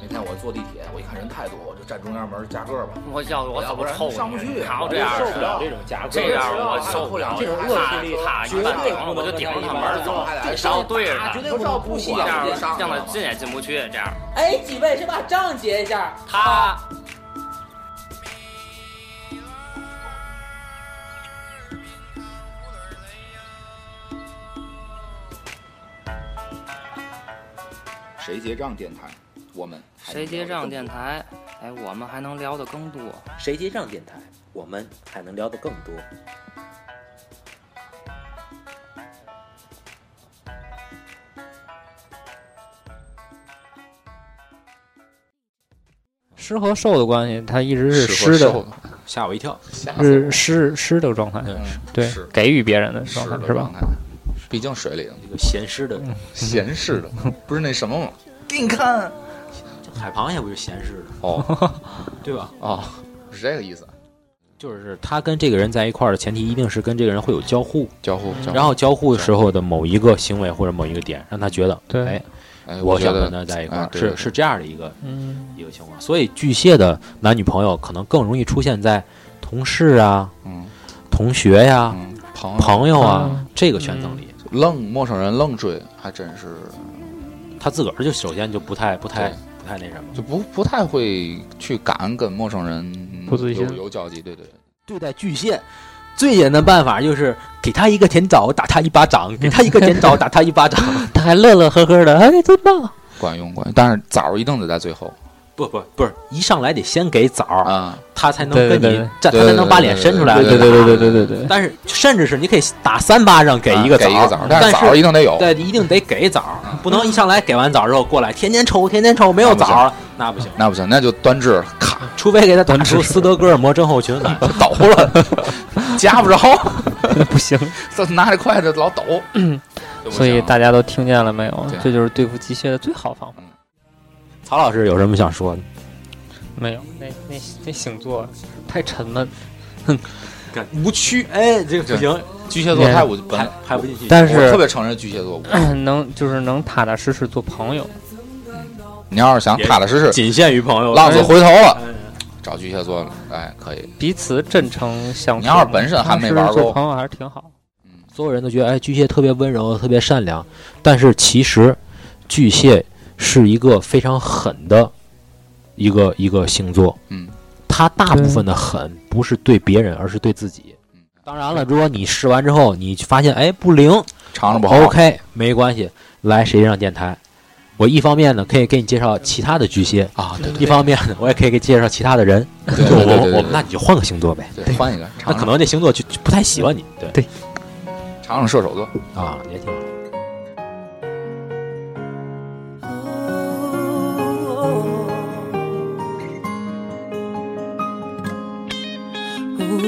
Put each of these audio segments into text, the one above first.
那天我坐地铁，我一看人太多，我就站中央门夹个吧。我要我要不然怎么抽上不去还有这样受不了，这种夹个，这样我受不了，这种恶势力他绝一般顶对不能我就顶着他门走，还得然后对着他，绝对不能不这样让他进也进不去，这样哎，几位先把账结一下？他。结账电台，我们谁结账电台？哎，我们还能聊得更多。谁结账电台，我们还能聊得更多。湿和瘦的关系，它一直是湿的，吓我一跳。是湿湿的状态，对，给予别人的状态是吧的状？态，毕竟水里的这个咸湿的，咸湿的，不是那什么吗？给你看。海螃蟹不就闲事的，哦。对吧？哦，是这个意思。就是他跟这个人在一块儿的前提，一定是跟这个人会有交互，交互，交互。然后交互时候的某一个行为或者某一个点，让他觉得，对。哎，我想跟他在一块儿，是是这样的一个嗯，一个情况。所以巨蟹的男女朋友可能更容易出现在同事啊、嗯。同学呀、嗯，朋友。朋友啊嗯。这个圈层里，愣陌生人愣追，还真是他自个儿就首先就不太不太不太那什么。就不不太会去敢跟陌生人不自信有有交集。对对对，对待巨蟹，最简单的办法就是给他一个甜枣，打他一巴掌；给他一个甜枣，打他一巴掌。他还乐乐呵呵的，哎，真棒！管用管用，但是枣一定得在最后不不不是，一上来得先给枣儿，他才能跟你，他才能把脸伸出来。对对对对对对对。但是，甚至是你可以打三巴掌给一个枣儿，但是枣儿一定得有，对，一定得给枣儿，不能一上来给完枣儿之后过来，天天抽，天天抽，没有枣儿，那不行，那不行，那就端至卡，除非给他端出斯德哥尔摩症候群来，抖了，夹不着，不行，这拿着筷子老抖。所以大家都听见了没有？这就是对付机械的最好方法。曹老师有什么想说的？没有，那那那星座太沉闷，哼无趣，哎，这个不行，巨蟹座太无本拍，拍不进去。但是特别承认巨蟹座无。能就是能踏踏实实做朋友。你要是想踏踏实实，仅限于朋友。浪子回头了，哎找巨蟹座了，哎，可以。彼此真诚相处。你要是本身还没玩够做朋友还是挺好。所有人都觉得哎，巨蟹特别温柔，特别善良，但是其实巨蟹是一个非常狠的一个一个星座。嗯，他大部分的狠不是对别人，而是对自己。嗯当然了，如果你试完之后你发现哎不灵尝尝不好。，OK 没关系，来谁让电台。我一方面呢可以给你介绍其他的巨蟹，啊，对一方面呢我也可以给介绍其他的人。我对对对对我那你就换个星座呗。对，换一个，那可能这星座就就不太喜欢你。对对尝尝射手座。啊，也挺好。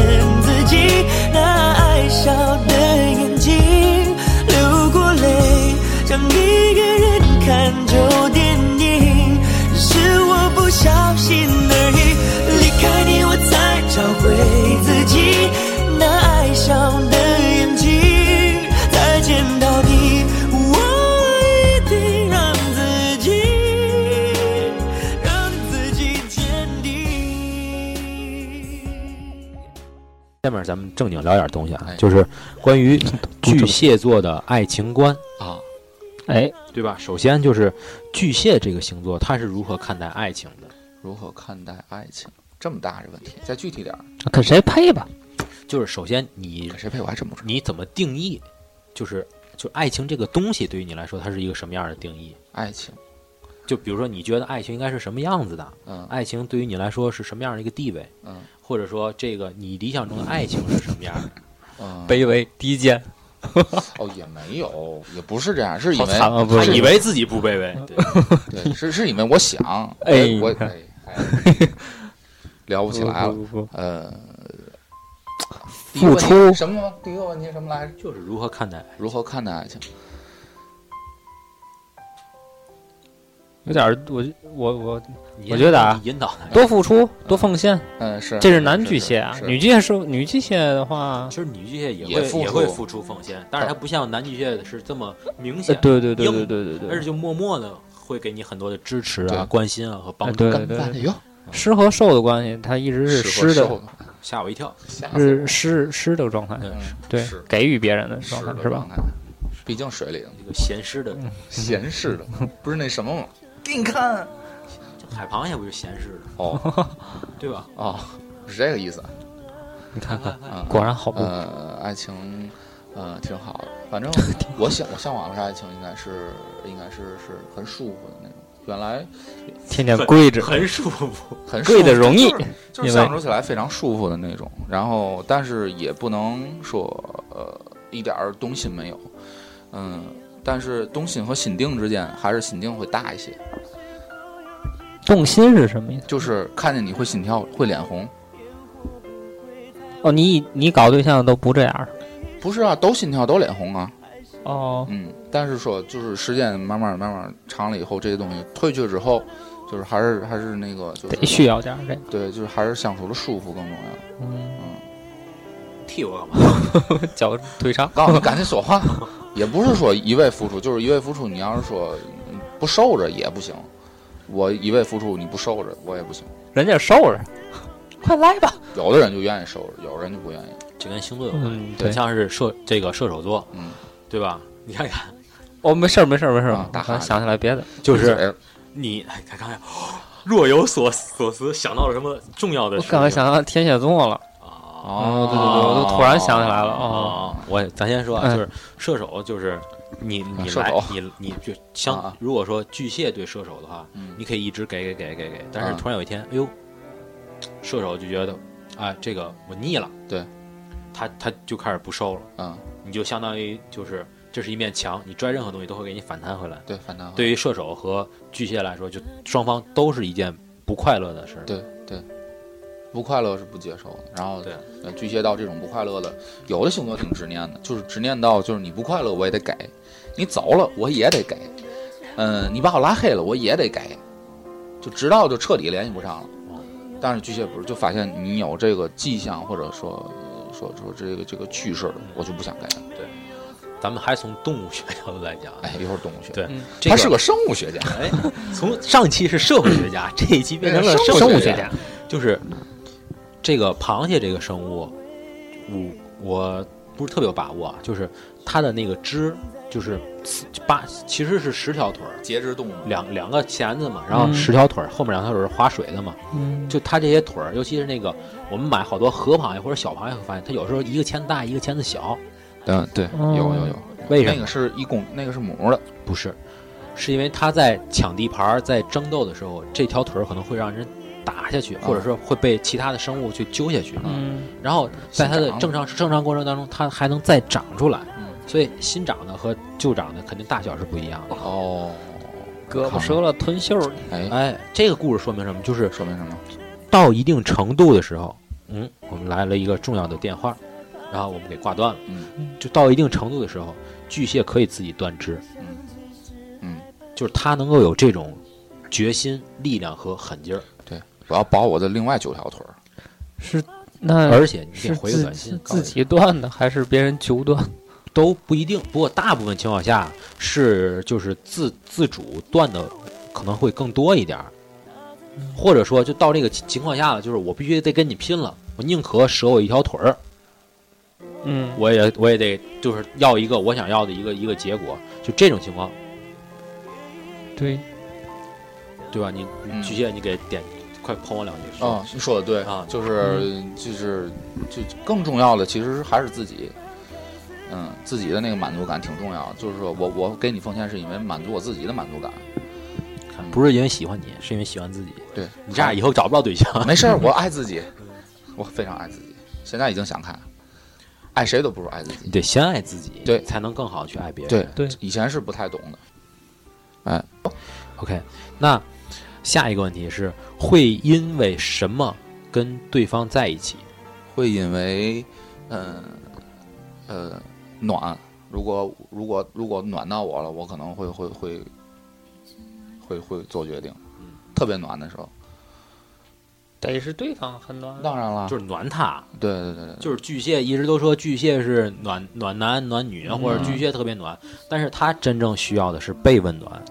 骗自己那爱笑的眼睛，流过泪，像一个人看旧电影，是我不小心而已。离开你，我才找回下面咱们正经聊点东西啊哎，就是关于巨蟹座的爱情观，啊，哎，对吧？首先就是巨蟹这个星座，他是如何看待爱情的？如何看待爱情？这么大的问题，再具体点儿，跟谁配吧？就是首先你跟谁配我还真不知道。你怎么定义？就是就爱情这个东西对于你来说，它是一个什么样的定义？爱情，就比如说，你觉得爱情应该是什么样子的？嗯爱情对于你来说是什么样的一个地位？嗯或者说，这个你理想中的爱情是什么样的？嗯，卑微低贱，哦，也没有，也不是这样，是因为啊！是他以为自己不卑微，对，对，是是因为我想，哎我 聊不起来了。不不不呃，第一个问题付出什么？第一个问题什么来着？就是如何看待。如何看待爱情？有点儿，我我我我觉得啊引导，多付出多奉献，嗯，是，这是男巨蟹啊。女巨蟹是女巨蟹的话，其实女巨蟹也会也会付出奉献，但是它不像男巨蟹是这么明呃显，对对对对对对对，而是就默默的会给你很多的支持啊、关心啊和帮助。哎对对对，干饭的哟，湿和兽的关系，它一直是湿的，吓我一跳，是我湿湿的状态，对，是，给予别人的是状态是吧？毕竟水里的这个咸湿的咸湿的，不是那什么吗？给你看海螃蟹不就咸湿的，哦对吧？哦，是这个意思你看看，啊。果然好不？呃，爱情，呃，挺好的。反正我想，我向往的是爱情，应该是，应该是是很舒服的那种。原来天天跪着，很舒服，很舒服跪的容易就是相处起来非常舒服的那种。然后，但是也不能说呃一点儿动心没有，嗯，但是动心和心定之间，还是心定会大一些。动心是什么意思？就是看见你会心跳，会脸红。哦，你你搞对象都不这样不是啊，都心跳，都脸红啊。哦，嗯，但是说就是时间慢慢慢慢长了以后，这些东西退去之后，就是还是还是那个就是得需要点这个，对，就是还是相处的舒服更重要。嗯，替我干嘛？脚腿长，告诉你赶紧说话，也不是说一味付出，就是一味付出。你要是说嗯不受着也不行，我一味付出你不受着我也不行。人家受着，快来吧。有的人就愿意受着，有的人就不愿意。就跟星座有关，嗯，对，像是射这个射手座，嗯，对吧？你看看，哦，没事儿没事儿没事儿啊，大我哈想起来别的，就是你哎，看看，若有所所思，想到了什么重要的我事情？刚才想到天蝎座了，啊哦对对对我都突然想起来了啊！哦我咱先说啊，嗯就是射手，就是你你来你你就相啊。如果说巨蟹对射手的话，嗯。你可以一直给给给给给，但是啊。突然有一天，哎呦，射手就觉得，啊，这个我腻了，对，他他就开始不收了，嗯，你就相当于就是这是一面墙，你拽任何东西都会给你反弹回来。对，反弹。对于射手和巨蟹来说，就双方都是一件不快乐的事儿。对对，不快乐是不接受的。然后对。呃巨蟹到这种不快乐的，有的星座挺执念的，就是执念到就是你不快乐我也得给，你走了我也得给，嗯，你把我拉黑了我也得给，就直到就彻底联系不上了。但是巨蟹不是，就发现你有这个迹象，或者说呃说说这个这个趋势了，我就不想给了。咱们还从动物学角度来讲，哎，一会儿动物学，对。嗯，这他是个生物学家，哎，从上期是社会学家，这一期变成了生生物学家，就是这个螃蟹这个生物，我我不是特别有把握啊，就是它的那个肢就是八，其实是十条腿儿，节肢动物，两两个钳子嘛，然后嗯十条腿儿，后面两条腿儿是划水的嘛，嗯，就它这些腿儿，尤其是那个我们买好多河螃蟹或者小螃蟹，会发现它有时候一个钳子大，一个钳子小，嗯，对，哦有有有，为什么？那个是一公，那个是母的，不是，是因为它在抢地盘儿、在争斗的时候，这条腿儿可能会让人打下去，或者说会被其他的生物去揪下去。嗯然后在它的正常正常过程当中，它还能再长出来。嗯所以新长的和旧长的肯定大小是不一样的。哦，胳膊折了吞袖儿，哎，哎，这个故事说明什么？就是说明什么？到一定程度的时候，嗯，我们来了一个重要的电话，然后我们给挂断了。嗯就到一定程度的时候，巨蟹可以自己断肢，嗯嗯，就是它能够有这种决心、力量和狠劲儿。对，我要保我的另外九条腿儿。是那而且你是得回个自短信，告自己断的还是别人揪断？都不一定。不过大部分情况下是就是自自主断的可能会更多一点儿，或者说就到这个情情况下了，就是我必须得跟你拼了，我宁可舍我一条腿儿，嗯，我也我也得就是要一个我想要的一个一个结果。就这种情况，对，对吧？你巨蟹，你给点快捧我两句。说啊，你说的对啊就是就是就更重要的其实还是自己，嗯，自己的那个满足感挺重要的。就是说我我给你奉献是因为满足我自己的满足感。不是因为喜欢你，是因为喜欢自己。对你这样以后找不着对象。没事儿，我爱自己，我非常爱自己。现在已经想开了，爱谁都不如爱自己你。得先爱自己，对才能更好去爱别人。对对以前是不太懂的。哎 OK，那下一个问题是，会因为什么跟对方在一起？会因为，嗯呃暖，如果如果如果暖到我了，我可能会会会会会做决定。特别暖的时候，得是对方很暖，当然了，就是暖他，对对对对，就是巨蟹一直都说巨蟹是暖暖男暖女，嗯。或者巨蟹特别暖，但是他真正需要的是被温暖。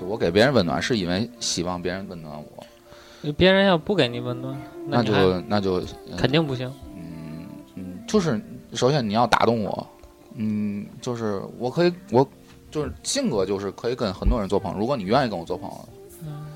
就我给别人温暖，是因为希望别人温暖我，别人要不给你温暖，那就那就嗯肯定不行。嗯嗯，就是首先你要打动我，嗯，就是我可以我就是性格就是可以跟很多人做朋友，如果你愿意跟我做朋友，嗯，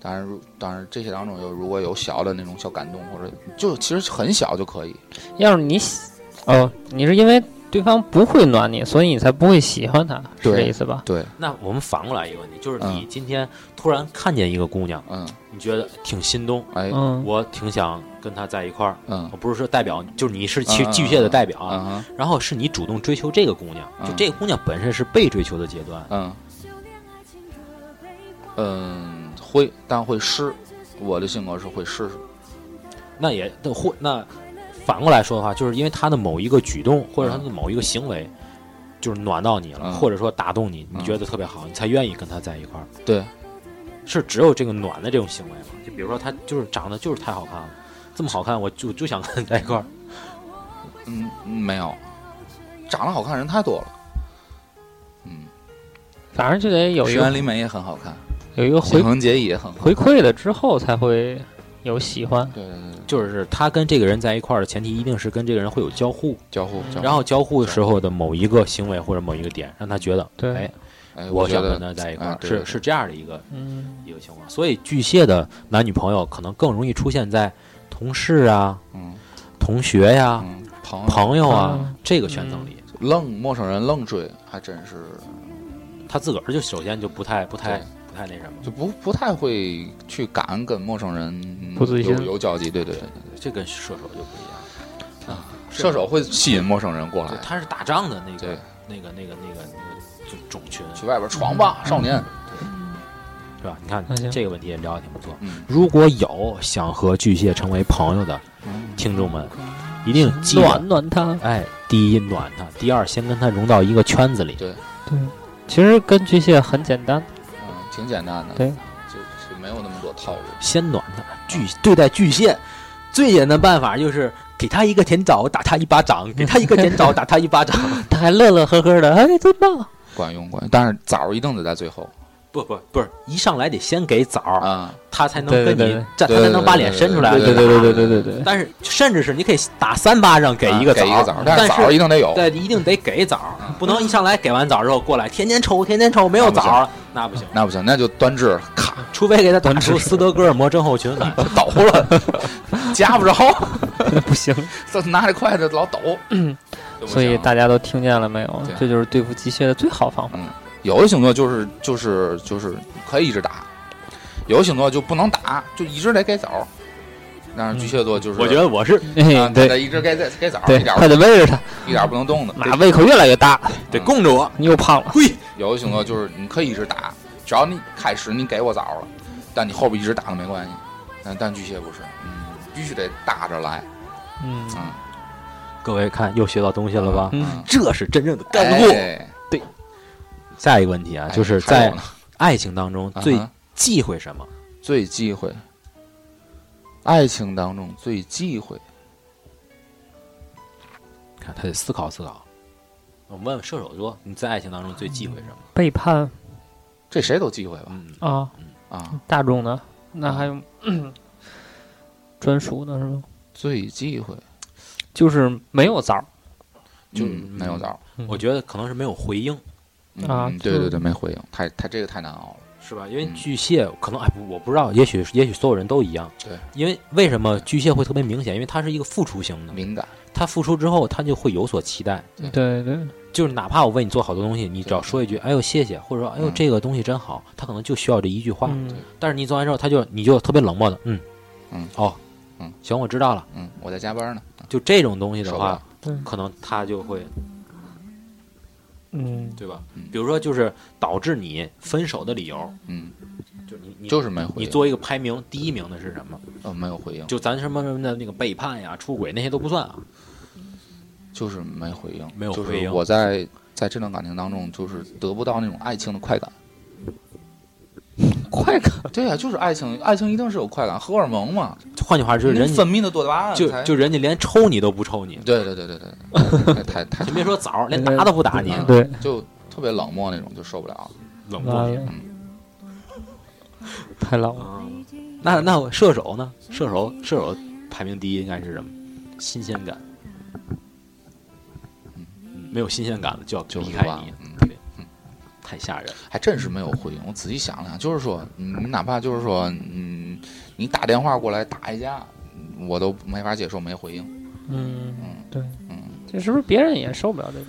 当然如当然这些当中有如果有小的那种小感动或者就其实很小就可以，要是你喜哦，你是因为对方不会暖你，所以你才不会喜欢他，是这意思吧？对，那我们反过来一个问题，就是你嗯今天突然看见一个姑娘，嗯，你觉得挺心动，哎，嗯，我挺想跟她在一块儿。嗯。我不是说代表，就是你是其嗯嗯巨蟹的代表然后是你主动追求这个姑娘，就嗯。这个姑娘本身是被追求的阶段，嗯。嗯会，但会失，我的性格是会试试，那也那会那反过来说的话，就是因为他的某一个举动或者他的某一个行为，就是暖到你了，嗯或者说打动你，你嗯觉得特别好，你才愿意跟他在一块儿。对，是只有这个暖的这种行为吗？就比如说他就是长得就是太好看了，这么好看，我就就想跟她在一块儿。嗯，没有，长得好看人太多了，嗯，反正就得有一个石原里美也很好看，有一个回新垣结衣也很好看，回馈了之后才会有喜欢。对对对，就是他跟这个人在一块儿的前提，一定是跟这个人会有交互，交互，交互。然后交互时候的某一个行为或者某一个点，让他觉得，对。哎，哎，我想跟他在一块儿，是是这样的一个嗯，一个情况。所以巨蟹的男女朋友可能更容易出现在同事啊、嗯。同学呀、嗯，朋友。朋友啊嗯。这个圈层里，愣陌生人愣追，还真是。他自个儿就首先就不太不太太那什么。就不不太会去敢跟陌生人嗯不自信有有交集，对对对，这跟射手就不一样。啊射手会吸引陌生人过来，，他是打仗的那个，那个那个那个那个种种群，去外边闯吧，少年，是吧？你看这个问题也聊得挺不错。嗯，如果有想和巨蟹成为朋友的听众们，一定记得暖暖他。哎，第一暖他，第二先跟他融到一个圈子里。对对，其实跟巨蟹很简单。嗯，挺简单的，对，就就没有那么多套路，先暖他。巨对待巨蟹，最简单的办法就是给他一个甜枣，打他一巴掌；给他一个甜枣，打他一巴掌。他还乐乐呵呵的，哎，真棒！管用管用，但是枣一定得在最后不不不是，一上来得先给枣儿，他才能跟你，他才能把脸伸出来。对对对对对对对。但是，甚至是你可以打三巴掌给一个枣，但是枣一定得有，对，一定得给枣，不能一上来给完枣之后过来，天天抽，天天抽，没有枣，那不行，那不行，那就端治卡，除非给他端出斯德哥尔摩症候群来，抖了，夹不着，不行，这拿着筷子老抖。所以大家都听见了没有？这就是对付机械的最好方法。有的星座就是就是就是可以一直打，有的星座就不能打，就一直得给枣儿。但是巨蟹座就是，我觉得我是对得一直给给给枣儿，对，一点快点喂着他，一点不能动的。妈胃口越来越大，得供着我。你又胖了。有的星座就是你可以一直打，只要你开始你给我枣儿了，但你后边一直打都没关系。但但巨蟹不是，嗯，必须得打着来，嗯嗯，各位看又学到东西了吧？嗯这是真正的干货。哎下一个问题啊，哎就是在爱情当中最忌讳什么？最忌讳，爱情当中最忌讳，看他得思考思考。我们问问射手座，你在爱情当中最忌讳什么？背叛。这谁都忌讳吧？嗯，啊，啊，大众的，那还有 专属的是吗？最忌讳。就是没有枣儿。就嗯没有枣儿，我觉得可能是没有回应，啊嗯，对对对，没回应，太太这个太难熬了。是吧？因为嗯巨蟹可能哎，我不知道，也许也许所有人都一样。对，因为为什么巨蟹会特别明显？因为它是一个付出型的，敏感，他付出之后，他就会有所期待。对对，就是哪怕我为你做好多东西，你只要说一句“哎呦谢谢”，或者说“哎呦嗯这个东西真好”，他可能就需要这一句话。嗯但是你做完之后，他就你就特别冷漠的，嗯嗯哦嗯行，我知道了。嗯，我在加班呢，就这种东西的话可能他就会嗯，对吧嗯？比如说，就是导致你分手的理由，嗯，就你你就是没回应，你作为一个排名第一名的是什么？呃没有回应，就咱什么什么的那个背叛呀、出轨那些都不算啊。就是没回应，没有就是回应我在在这段感情当中，就是得不到那种爱情的快感。快感，对呀、就是爱情，爱情一定是有快感，荷尔蒙嘛，换句话就是，人分泌的多巴胺就就人家连抽你都不抽你，对对对对对，太太太先别说枣，连打都不打你，嗯对，就特别冷漠那种，就受不了了。冷漠嗯。太冷了。啊那那射手呢？射手射手排名第一应该是什么？新鲜感。嗯没有新鲜感了就要就是离开你，太吓人。还真是没有回应。我仔细想了想，就是说，你哪怕就是说，嗯，你打电话过来打一架，我都没法接受没回应。嗯嗯，对，嗯，这是不是别人也受不了这个？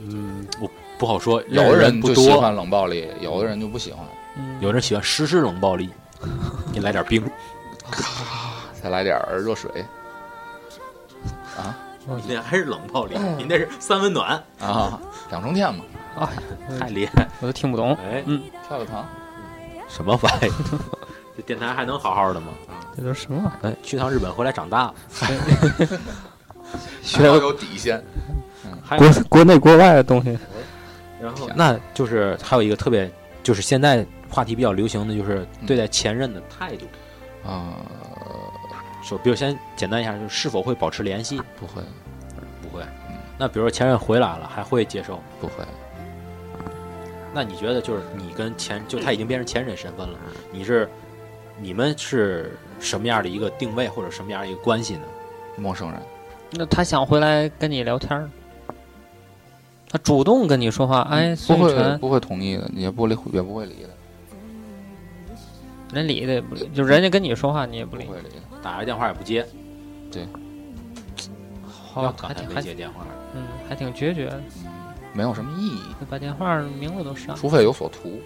嗯，我不好说，有的人就喜，欢冷暴力，有的人就不喜欢。嗯，有人喜欢实施冷暴力，给你来点冰，再来点热水你那还是冷暴力，你那是三温暖，啊，两重天嘛，啊 太厉害。我都听不懂。哎，跳跳糖。什么玩意？这电台还能好好的吗？这都什么玩意哎，去趟日本回来长大了，学要有底线。国国内国外的东西，然后那就是还有一个特别，就是现在话题比较流行的就是对待前任的态度。啊，说，比如先简单一下，就是是否会保持联系？不会。那比如说前任回来了，还会接受？不会。那你觉得就是你跟前就他已经变成前任身份了，你是你们是什么样的一个定位或者什么样的一个关系呢？陌生人，那他想回来跟你聊天儿，他主动跟你说话，哎，不会不会同意的，也不理也不会理的，人理的也不理，就人家跟你说话你也不理不，会理的。打个电话也不接，对好，要刚才还挺还没接电话，嗯，还挺决绝的，没有什么意义，把电话名字都删了。除非有所图。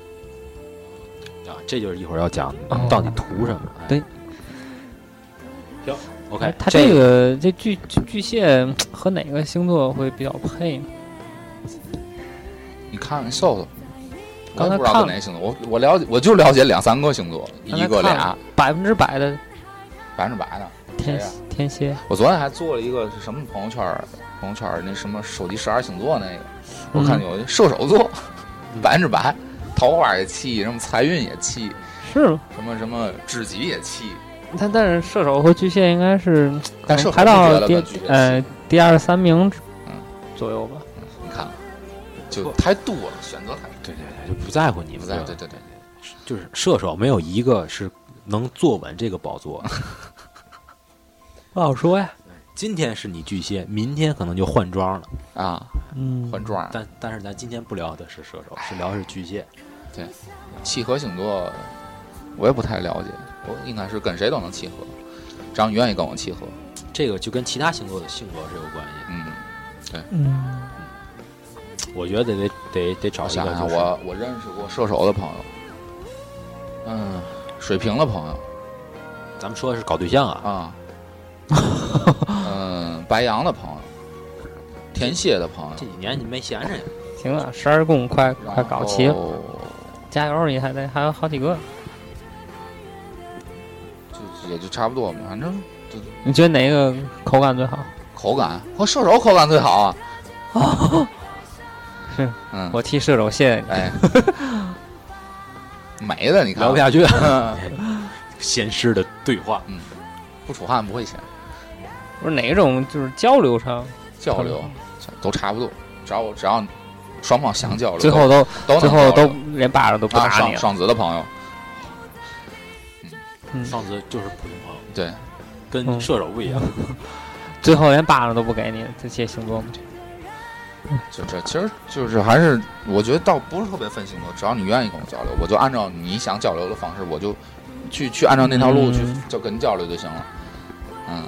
啊，这就是一会儿要讲到底图什么。哎对，行，OK，哎他这个这巨巨巨蟹和哪个星座会比较配呢？你看看搜搜，刚才不知道哪星座，我我了解我就了解两三个星座，一个俩百分之百的百分之百的。天天蝎，我昨天还做了一个是什么朋友圈儿？朋友圈那什么手机十二星座那个，我看有射手座，百分之百，桃花也气，什么财运也气，是吗？什么什么知己也气。但但是射手和巨蟹应该是但是排到第呃第二三名嗯左右吧。你看，就太多了，选择太多。对对对，就不在乎你们，不在，对对对对，就是射手没有一个是能坐稳这个宝座。不好说呀。今天是你巨蟹，明天可能就换装了。啊，嗯，换装。但但是咱今天不聊的是射手，是聊的是巨蟹。对。契合星座，我也不太了解，我应该是跟谁都能契合，只要你愿意跟我契合。这个就跟其他星座的性格是有关系。嗯，对。嗯，我觉得得得得找我一个我我认识过射手的朋友，嗯，水瓶的朋友。咱们说的是搞对象啊，啊，嗯，白羊的朋友，天蝎的朋友这，几年你没闲着呀。行了，十二宫快快搞齐了，加油！你还得还有好几个。就也就差不多嘛，反正就你觉得哪个口感最好？口感和射手口感最好啊。是，嗯，我替射手谢谢你。哎，美的你看聊不下去，嗯 闲适的对话。嗯不出汗不会咸，不是哪种就是交流上交流都差不多，只要只要双方想交流，最后都都最后都连巴掌都不啊打你了。双双子的朋友，嗯双子就是普通朋友，对，跟嗯射手不一样。最后连巴掌都不给你，这些星座吗？就这其实就是还是我觉得倒不是特别分星座，只要你愿意跟我交流，我就按照你想交流的方式，我就去去按照那条路去嗯就跟你交流就行了。嗯，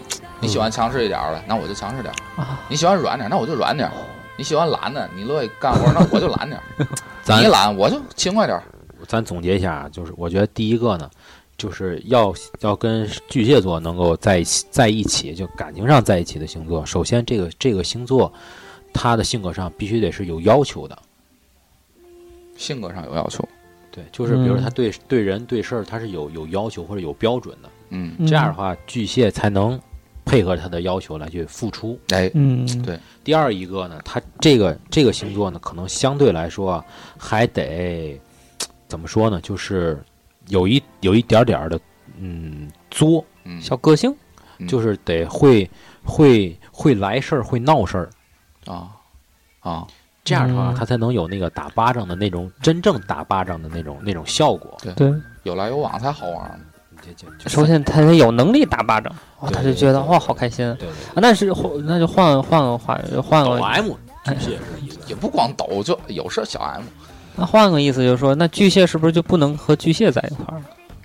你喜欢强势一点儿的，那我就强势点儿；啊，你喜欢软点儿，那我就软点儿；你喜欢懒的，你乐意干活，那我就懒点儿。你懒，我就勤快点儿。咱总结一下啊，就是我觉得第一个呢，就是要要跟巨蟹座能够在一起在一起，就感情上在一起的星座，首先这个这个星座，他的性格上必须得是有要求的。性格上有要求，对，就是比如他对对人对事儿他是有有要求或者有标准的，嗯，这样的话巨蟹才能配合他的要求来去付出。哎，嗯，对。第二一个呢，他这个这个星座呢，可能相对来说啊还得怎么说呢，就是有一有一点点儿的嗯作，嗯，小个性，嗯。就是得会会会来事儿，会闹事儿。啊啊，这样的话，嗯。他才能有那个打巴掌的那种真正打巴掌的那种那种效果。对，有来有往才好玩嘛。这就就首先他得有能力打巴掌，他就觉得哇好开心啊。对对那是换那就换换个话，换抖个 M 巨蟹是一个也不光抖，就有事小 M，那换个意思就是说，那巨蟹是不是就不能和巨蟹在一块儿？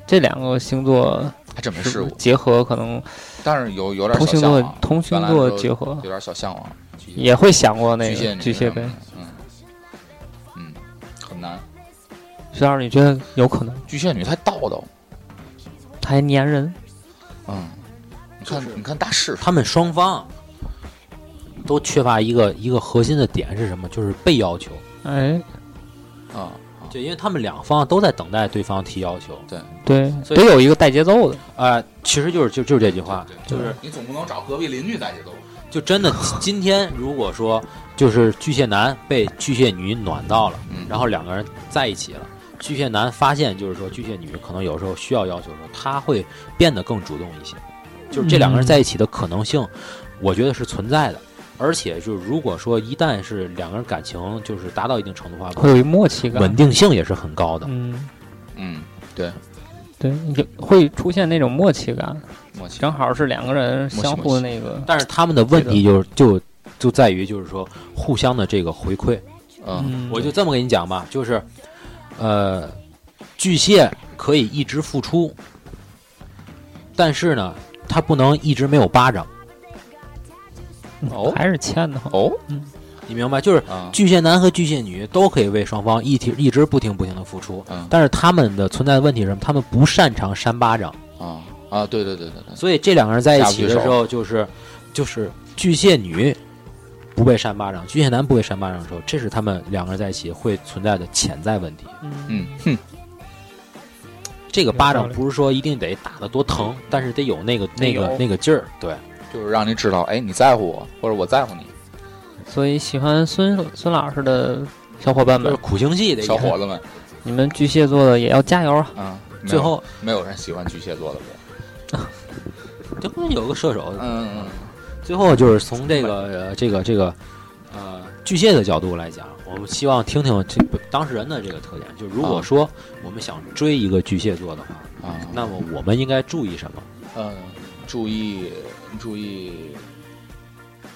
这两个星座还真没试过，结合可能但是有有点同星座同星座结合有，点小向往。也会想过那个巨蟹呗。嗯嗯，很难。徐老师，你觉得有可能？巨蟹女太叨叨，他还粘人，嗯，你看你看大势，他们双方都缺乏一个一个核心的点是什么？就是被要求。哎，啊，就因为他们两方都在等待对方提要求。对，所以得有一个带节奏的。啊，其实就是就就是这句话，就是你总不能找隔壁邻居带节奏。就真的今天如果说就是巨蟹男被巨蟹女暖到了，嗯，然后两个人在一起了。巨蟹男发现，就是说巨蟹女可能有时候需要要求的时候，他会变得更主动一些。就是这两个人在一起的可能性，我觉得是存在的。而且就是如果说一旦是两个人感情就是达到一定程度的话，会有一默契感。稳定性也是很高的。嗯，嗯，对，有会出现那种默契感，默契。正好是两个人相互的那个。但是他们的问题就是就就在于就是说互相的这个回馈。嗯嗯，我就这么跟你讲吧，就是，呃，巨蟹可以一直付出，但是呢，他不能一直没有巴掌，哦还是欠的哦。嗯你明白？就是啊，巨蟹男和巨蟹女都可以为双方一体一直不停不停的付出，嗯但是他们的存在的问题是什么？他们不擅长扇巴掌，啊啊，对对对对对，所以这两个人在一起的时候，就是就是巨蟹女不被扇巴掌，巨蟹男不被扇巴掌的时候，这是他们两个人在一起会存在的潜在问题。嗯。哼，这个巴掌不是说一定得打得多疼，但是得有那个那个那个劲儿。对，就是让你知道，哎，你在乎我，或者我在乎你，所以喜欢孙孙老师的小伙伴们，苦情戏的小伙子们，你们巨蟹座的也要加油啊！啊，最后没有人喜欢巨蟹座的。我，这不是有个射手，嗯嗯最后就是从这个呃这个这个呃巨蟹的角度来讲，我们希望听听这当事人的这个特点。就如果啊说我们想追一个巨蟹座的话，嗯啊，那么我们应该注意什么？嗯，注意注意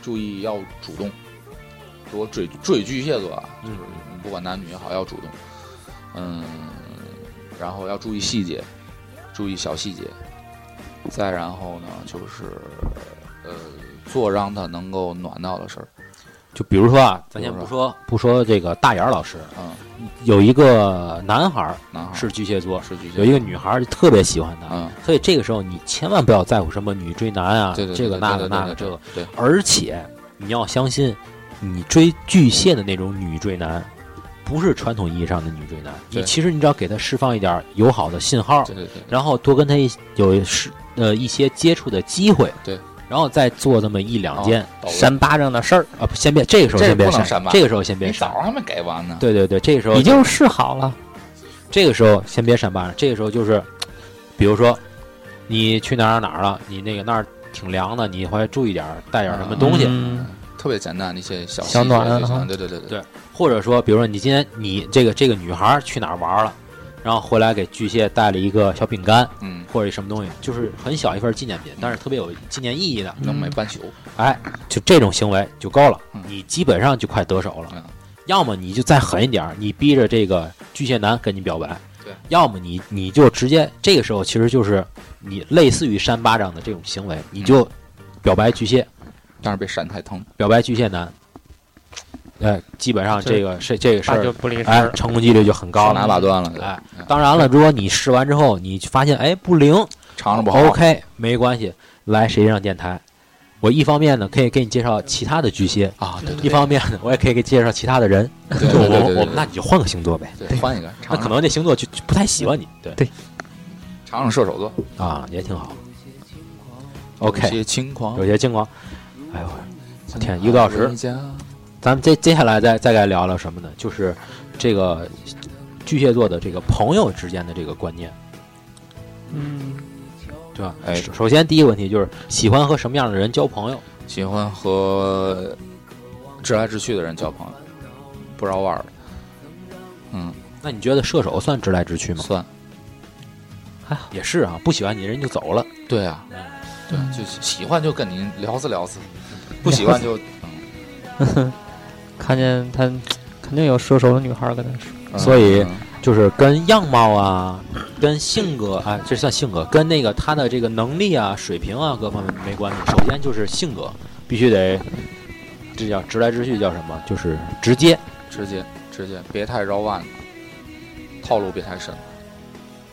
注意要主动。如果追追巨蟹座啊，就是不管男女也好，要主动。嗯，然后要注意细节，注意小细节。再然后呢，就是呃，做让他能够暖到的事儿。就比如说啊，咱先不说。不说这个大眼儿老师，嗯，有一个男孩儿男孩是巨蟹座，是巨蟹，有一个女孩儿就特别喜欢他，嗯，所以这个时候你千万不要在乎什么女追男啊，对对，对这个那个那个这个，对，而且你要相信，你追巨蟹的那种女追男，不是传统意义上的女追男。你其实你只要给他释放一点友好的信号，对对对，然后多跟他一有是呃一些接触的机会，对，然后再做这么一两件扇巴掌的事儿。啊，不先别这个时候先别闪不能闪吧这个时候先别闪你早。上还没给完呢。对对对，这个时候已经试好了，这个时候先别扇巴掌，这个时候就是，比如说你去哪儿哪儿了，你那个那儿挺凉的，你回来注意点儿带点什么东西，嗯。特别简单的一些小小暖啊就行对对对对。或者说，比如说你今天你这个这个女孩儿去哪儿玩了，然后回来给巨蟹带了一个小饼干嗯，或者什么东西，就是很小一份纪念品，但是特别有纪念意义的，能买半宿。哎，就这种行为就够了嗯，你基本上就快得手了嗯。要么你就再狠一点儿，你逼着这个巨蟹男跟你表白；对，要么你你就直接这个时候其实就是你类似于扇巴掌的这种行为，你就表白巨蟹，但是被扇太疼。表白巨蟹男。哎，基本上这个是这个事儿，哎，，成功几率就很高了。拿把断了，哎，当然了，如果你试完之后你发现哎不灵尝着不好。，OK，没关系，来谁让电台。我一方面呢可以给你介绍其他的巨蟹，啊，对一方面呢我也可以给你介绍其他的人。对就 我对对对们我们那你就换个星座呗，对换一个，那可能这星座就就不太喜欢你。对对尝尝射手座啊，也挺好。OK，有些轻狂有些轻狂，哎呦我天，一个多小时咱们接接下来再再来聊聊什么呢？就是这个巨蟹座的这个朋友之间的这个观念，嗯，对吧？哎首首先第一个问题就是喜欢和什么样的人交朋友？喜欢和直来直去的人交朋友，不绕弯儿的。嗯，那你觉得射手算直来直去吗？算也是啊，不喜欢你人就走了。对啊，对，就喜欢就跟你聊死聊死，不喜欢就 看见他肯定有射手的女孩儿跟他说，嗯所以嗯就是跟样貌啊，跟性格啊，这算性格，跟那个他的这个能力啊、水平啊各方面没关系。首先就是性格，必须得，这叫直来直去，叫什么？就是直接。直接直接，别太绕弯子，套路别太深。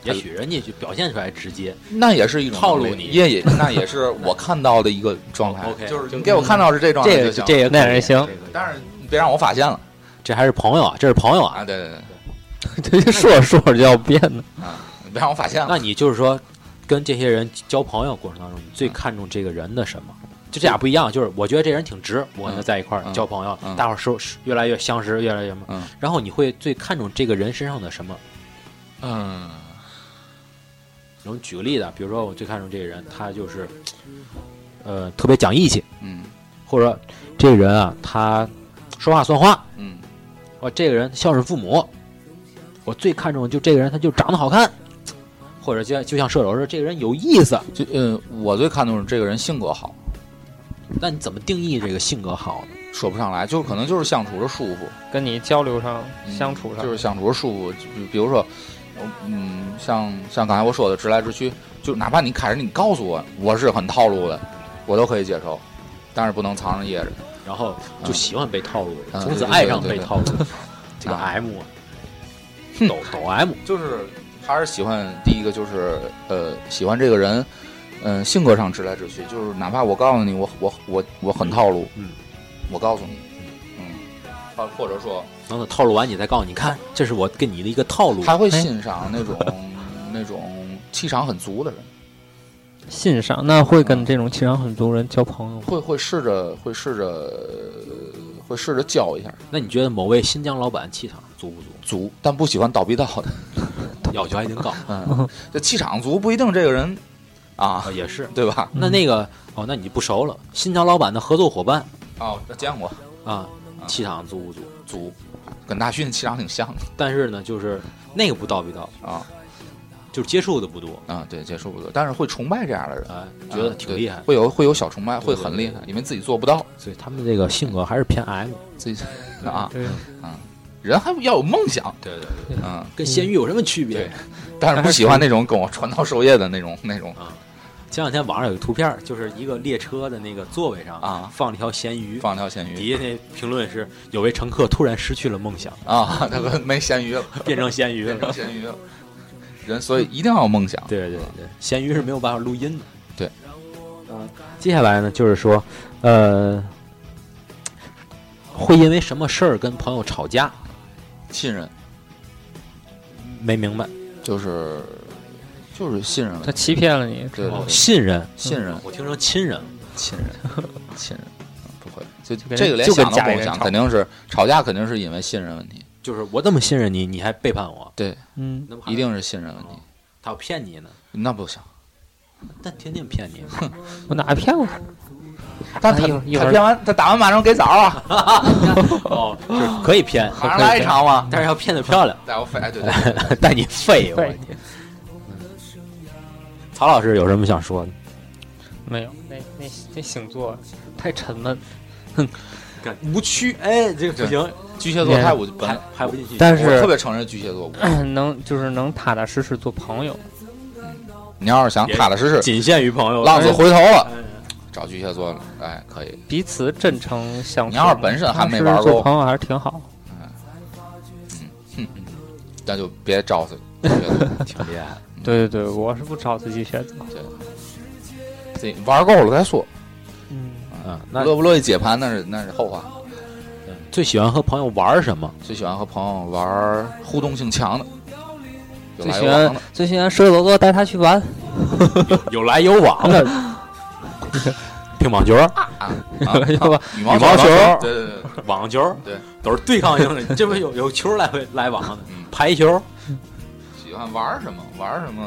也许人家就表现出来直接，那也是一种套路你。也也那也是我看到的一个状态。OK，就是你给我看到是这状态这个就行这也那也行。但是你别让我发现了这还是朋友啊，这是朋友啊。啊！对对对 这说着说着就要变了。啊，别让我发现了。那你就是说，跟这些人交朋友过程当中，你最看重这个人的什么？就这俩不一样，就是我觉得这人挺直，我跟他在一块儿嗯交朋友，嗯大伙儿熟越来越相识，越来越什么。嗯然后你会最看重这个人身上的什么？嗯我们举个例子啊，比如说我最看重这个人，他就是，呃，特别讲义气，嗯或者说这个人啊，他说话算话，嗯我这个人孝顺父母，我最看重就这个人，他就长得好看，或者就就像射手说，这个人有意思。就嗯，我最看重是这个人性格好，那你怎么定义这个性格好呢？说不上来，就可能就是相处着舒服，跟你交流上、嗯相处上，就是相处着舒服。就比比如说，嗯，像像刚才我说的直来直去，就哪怕你开始你告诉我我是很套路的，我都可以接受，但是不能藏着掖着。然后就喜欢被套路，嗯从此爱上被套路。这个啊。M，抖抖 M，就是还是喜欢第一个就是呃喜欢这个人，嗯、性格上直来直去，就是哪怕我告诉你我我我我很套路，嗯，我告诉你，嗯，或或者说等等套路完，你再告诉你看，这是我跟你的一个套路。他会欣赏那种那种气场很足的人，欣赏，那会跟这种气场很足人交朋友吗。会会试着会试着会试着交一下，那你觉得某位新疆老板气场足不足？足，但不喜欢倒逼叨的，要求还挺高 嗯，这气场足不一定这个人啊啊，，也是。对吧？那那个哦，那你不熟了。新疆老板的合作伙伴哦，见过啊，气场足不足？足，跟大勋气场挺像的但是呢，就是那个不倒逼叨，啊就是接触的不多，啊，对，接触不多，但是会崇拜这样的人。哎，觉得挺厉害。会有会有小崇拜，会很厉害，因为自己做不到，所以他们这个性格还是偏 M。自己 啊，对，人还要有梦想，对对对，嗯，跟咸鱼有什么区别对？但是不喜欢那种跟我传道授业的那种那种啊前两天网上有个图片，就是一个列车的那个座位上啊放了一条咸鱼，放了条咸鱼底下那评论是有位乘客突然失去了梦想，啊，他们没咸鱼了，变成咸鱼变成了。咸鱼了，人所以一定要有梦想，对对对，咸鱼是没有办法录音的。对，嗯，接下来呢，就是说，呃，会因为什么事儿跟朋友吵架？信任没明白。就是就是信任问题，他欺骗了你，哦，对对对，信任，信任我听成亲人了。信任信任，嗯不会，就这个连就跟想都不用想，家里人吵肯定是吵架，肯定是因为信任问题，就是我这么信任你，你还背叛我，对，嗯，那不还一定是信任了你，他要骗你呢？那不行。但天天骗你，我哪骗过他？但他一会儿一会儿他骗完，他打完马上给枣啊，哦，是可以骗，马上来一场嘛。但是要骗的漂亮，带我飞，哎对对 对，带你废。我废天！曹老师有什么想说的？没有，那那那星座太沉闷，无趣，哎，这个不行，巨蟹座太我本拍拍不进去。但我特别承认巨蟹座。能就是能踏踏实实做朋友。你要是想踏踏实实，仅限于朋友，浪子回头了，找巨蟹座，哎，可以。彼此真诚相处。你要是本身还没玩够做朋友还是挺好。嗯那就别招他。挺厉害。对对对，我是不招他巨蟹座。自己玩够了再说。嗯，嗯，那乐不乐意解盘那是那是后话。最喜欢和朋友玩什么？最喜欢和朋友玩互动性强的，有最喜欢来有往的。最喜欢射手座带他去玩。有来有往的，乒乓球、啊？羽毛羽毛球。对对对，网球，对，都是对抗性的。这不有有球来回来往的。嗯，排球，喜欢玩什么玩什么，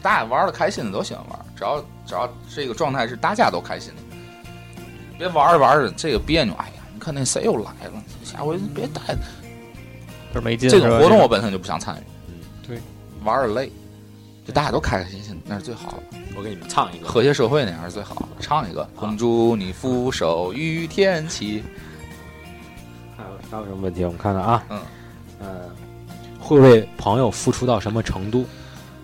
大家玩的开心的都喜欢玩，只要只要这个状态是大家都开心的，别玩着玩着这个别扭，哎呀，你看那谁又来了，下回别带这没劲。这种活动我本身就不想参与，嗯对，玩着累，就大家都开开心心，那是最好的。我给你们唱一个。和谐社会那样是最好的。唱一个，恭祝你福寿与天齐。还有还有什么问题？我们看看啊，嗯，呃，会为朋友付出到什么程度？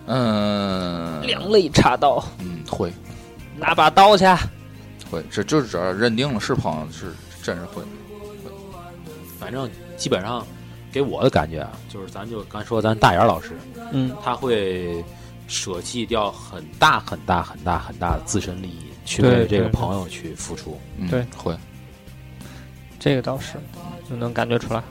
嗯，两肋插刀，嗯，会拿把刀去。会，这就是只要认定了是朋友，是真是会。会反正基本上给我的感觉啊，就是咱就刚说咱大眼老师，嗯，他会舍弃掉很大很大很大很大的自身利益，去为这个朋友去付出。嗯对，会。这个倒是就能感觉出来。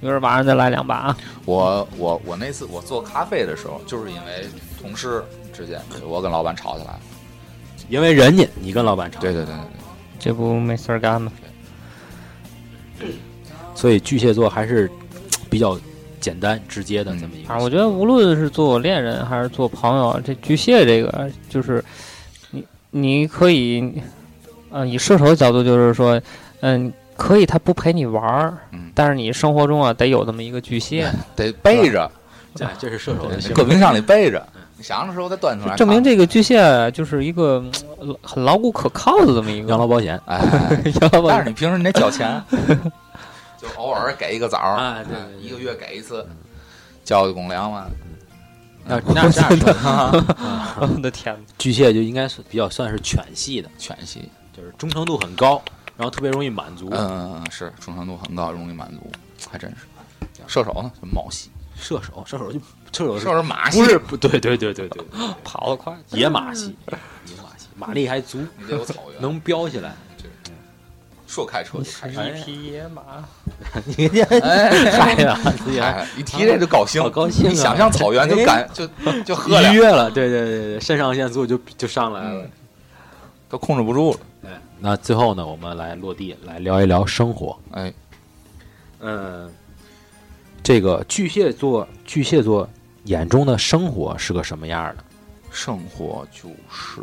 一会儿晚上再来两把啊。我我我那次我做咖啡的时候，就是因为同事之间，我跟老板吵起来了。因为人家你跟老板吵，对对对对这不没事儿干吗？所以巨蟹座还是比较简单直接的嗯这么一个。我觉得无论是做恋人还是做朋友，这巨蟹这个就是你你可以，呃，以射手的角度就是说，嗯，可以他不陪你玩儿，嗯但是你生活中啊得有这么一个巨蟹，对，得背着，这这是射手的性格。搁冰箱里备着。你想的时候再端出来。证明。这个巨蟹就是一个嗯很牢固可靠的这么一个养老保险，哎，哎 哎养老保险。但是你平时你得交钱，就偶尔给一个枣儿，哎对一个月给一次，交的公粮嘛。那那这样说，我的天哪！巨蟹就应该是比较算是犬系的，犬系，就是忠诚度很高，然后特别容易满足。嗯嗯嗯，是忠诚度很高，容易满足，还真是。射手呢，就猫系，射手，射手就射手射手马系，不是不对对对对对，跑得快，野马系，野马系，马力还足，你得有草原，能飙起来。说开车就开车。一匹野马。你这哎，嗨呀，自己还哎，一提这就高兴，好高兴啊一想象草原就感就就愉，悦了，对对对对，肾上腺素就就上来了嗯。，都控制不住了。哎，那最后呢，我们来落地来聊一聊生活。哎，嗯，这个巨蟹座，巨蟹座眼中的生活是个什么样的？生活就是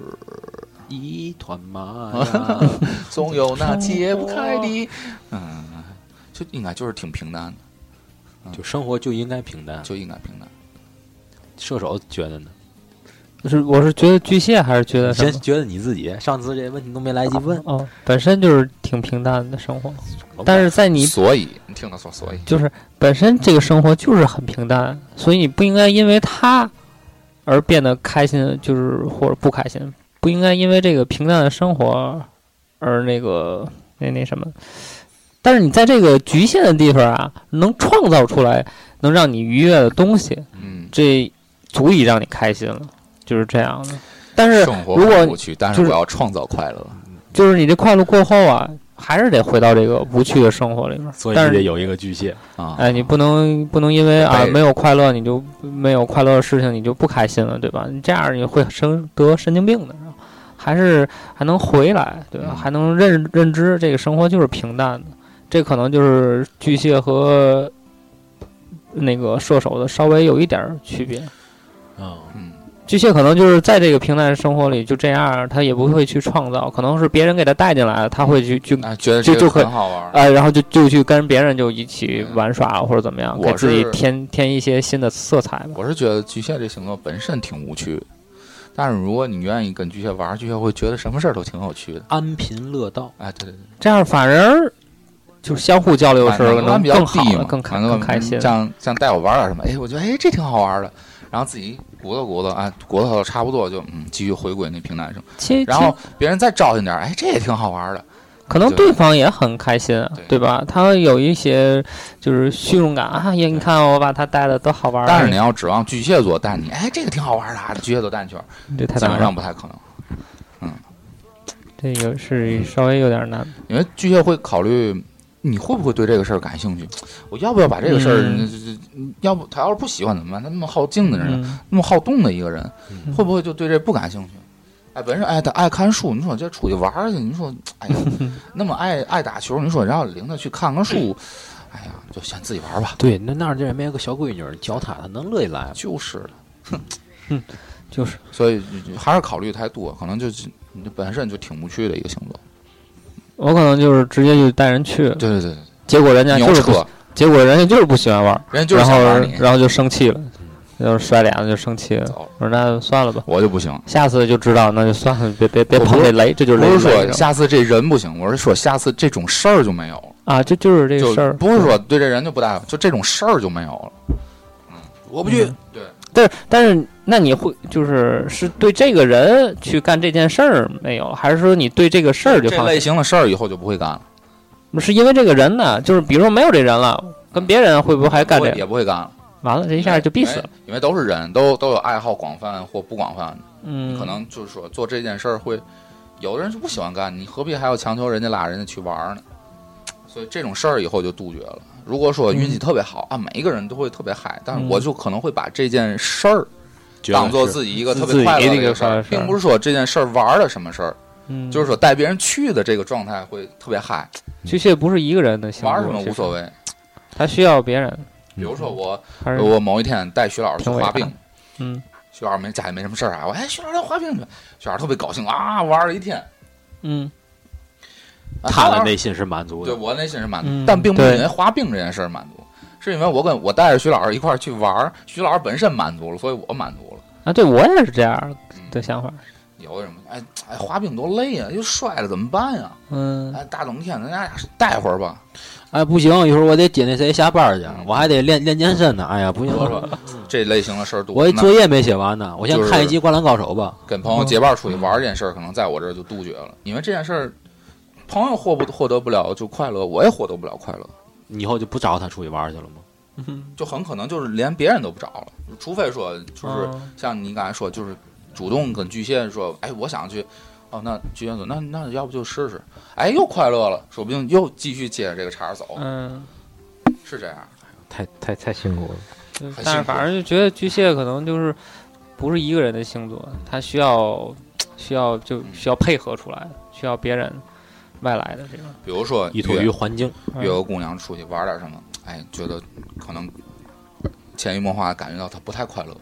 一团麻呀，总有那解不开的，嗯，就应该就是挺平淡的，就生活就应该平淡。就应该平淡。射手觉得呢？是，我是觉得巨蟹还是觉得先觉得你自己，上次这些问题都没来及问。哦，本身就是挺平淡的生活，但是在你所以你听他说，所以就是本身这个生活就是很平淡，所以你不应该因为它而变得开心，就是或者不开心，不应该因为这个平淡的生活而那个那那什么。但是你在这个局限的地方啊，能创造出来能让你愉悦的东西，嗯，这足以让你开心了，就是这样的。但是生活如果很无趣，但是就是我要创造快乐。就是你这快乐过后啊，还是得回到这个无趣的生活里面。所以但是你得有一个巨蟹。啊，哎，你不能不能因为啊没有快乐，你就没有快乐的事情，你就不开心了，对吧？你这样你会生得神经病的，还是还能回来，对吧？嗯还能认认知这个生活就是平淡的，这可能就是巨蟹和那个射手的稍微有一点儿区别。嗯，嗯，巨蟹可能就是在这个平淡的生活里就这样，他也不会去创造，可能是别人给他带进来的，他会去去啊，觉得这就就很好玩儿。呃，然后就就去跟别人就一起玩耍或者怎么样，给自己添添一些新的色彩吧。我是觉得巨蟹这星座本身挺无趣的，但是如果你愿意跟巨蟹玩儿，巨蟹会觉得什么事儿都挺有趣的。安贫乐道。哎，对对对，这样反而就是相互交流的时候能更好嘛，更开更开心。像像带我玩点什么，哎，我觉得哎这挺好玩的，然后自己鼓捣鼓捣，哎，鼓捣的差不多就嗯，继续回归那平淡生。其然后别人再招进点儿，哎，这也挺好玩的。可能对方也很开心啊，对对吧？他有一些就是虚荣感啊，也你看我把他带的多好玩但是你要指望巨蟹座带你，哎，这个挺好玩的啊，巨蟹座带你去玩，基本这太难了，上不太可能。嗯这个是稍微有点难。因为巨蟹会考虑你会不会对这个事儿感兴趣，我要不要把这个事儿，要不他要是不喜欢怎么办？他那么好静的人，嗯，那么好动的一个人，嗯会不会就对这不感兴趣？哎，本身爱他爱看书，你说这出去玩儿去，你说哎呀，那么爱爱打球，你说让领他去看看书，哎呀，就先自己玩儿吧。对，那那儿这儿没有个小闺女儿教他，他能乐意来吗？就是的，就是所以还是考虑太多，可能就是你本身就挺不去的一个星座。我可能就是直接就带人去，对对对结果人家对，就是不，结果人家就是不喜欢玩，人家就是然后然后就生气了，就是甩脸子就生气了。我说那算了吧，我就不行。下次就知道，那就算了，别别别碰这雷，这就是不是说下次这人不行，我是说下次这种事儿就没有了。啊，这就是这事儿。不是说对这人就不大，就这种事儿就没有了。嗯我不去。对，但是但是，那你会就是是对这个人去干这件事儿没有，还是说你对这个事儿就这？类型的事儿以后就不会干了，是因为这个人呢？就是比如说没有这人了，跟别人会不会还干这个？也不会干了，完了，这一下就必死了。因为，都是人，都都有爱好广泛或不广泛的，嗯，可能就是说做这件事儿会，有的人就不喜欢干，你何必还要强求人家拉人家去玩儿呢？所以这种事儿以后就杜绝了。如果说运气特别好、啊，每一个人都会特别嗨，但是嗯我就可能会把这件事儿当做自己一个特别快乐的的一个事儿，并不是说这件事儿玩儿的什么事儿，嗯，就是说带别人去的这个状态会特别嗨，巨蟹不是一个人的玩儿什么无所谓，他需要别人，比如说我我某一天带徐老师去滑冰，嗯徐老师没家里没什么事儿啊，我哎徐老师咱滑冰去，徐老师特别高兴啊，玩了一天。嗯啊他的内心是满足的。对我内心是满足，嗯但并不是因为滑冰这件事儿满足，是因为我跟我带着徐老师一块儿去玩儿，徐老师本身满足了，所以我满足了。啊，对我也是这样嗯的想法，有什么哎哎滑冰多累呀、又摔了怎么办呀？嗯哎大冬天咱俩待会儿吧，哎，不行，一会儿我得接那谁下班去嗯，我还得练练健身呢。哎呀，不行，我说这类型的事儿多。我作业没写完呢，我先看一集《灌篮高手》吧。跟朋友结伴出去玩儿这件事儿，可能在我这儿就杜绝了，因为这件事儿，朋友获不获得不了就快乐，我也获得不了快乐，你以后就不找他出去玩去了吗？就很可能就是连别人都不找了，除非说就是嗯像你刚才说，就是主动跟巨蟹说，哎，我想去，哦，那巨蟹说，那那要不就试试，哎，又快乐了，说不定又继续接着这个茬儿走，嗯。是这样。太太太辛苦了。但是反正就觉得巨蟹可能就是不是一个人的星座，他需要需要就需要配合出来，需要别人外来的这个。比如说依托于环境，约个姑娘出去玩点什么，哎，觉得可能潜移默化感觉到她不太快乐，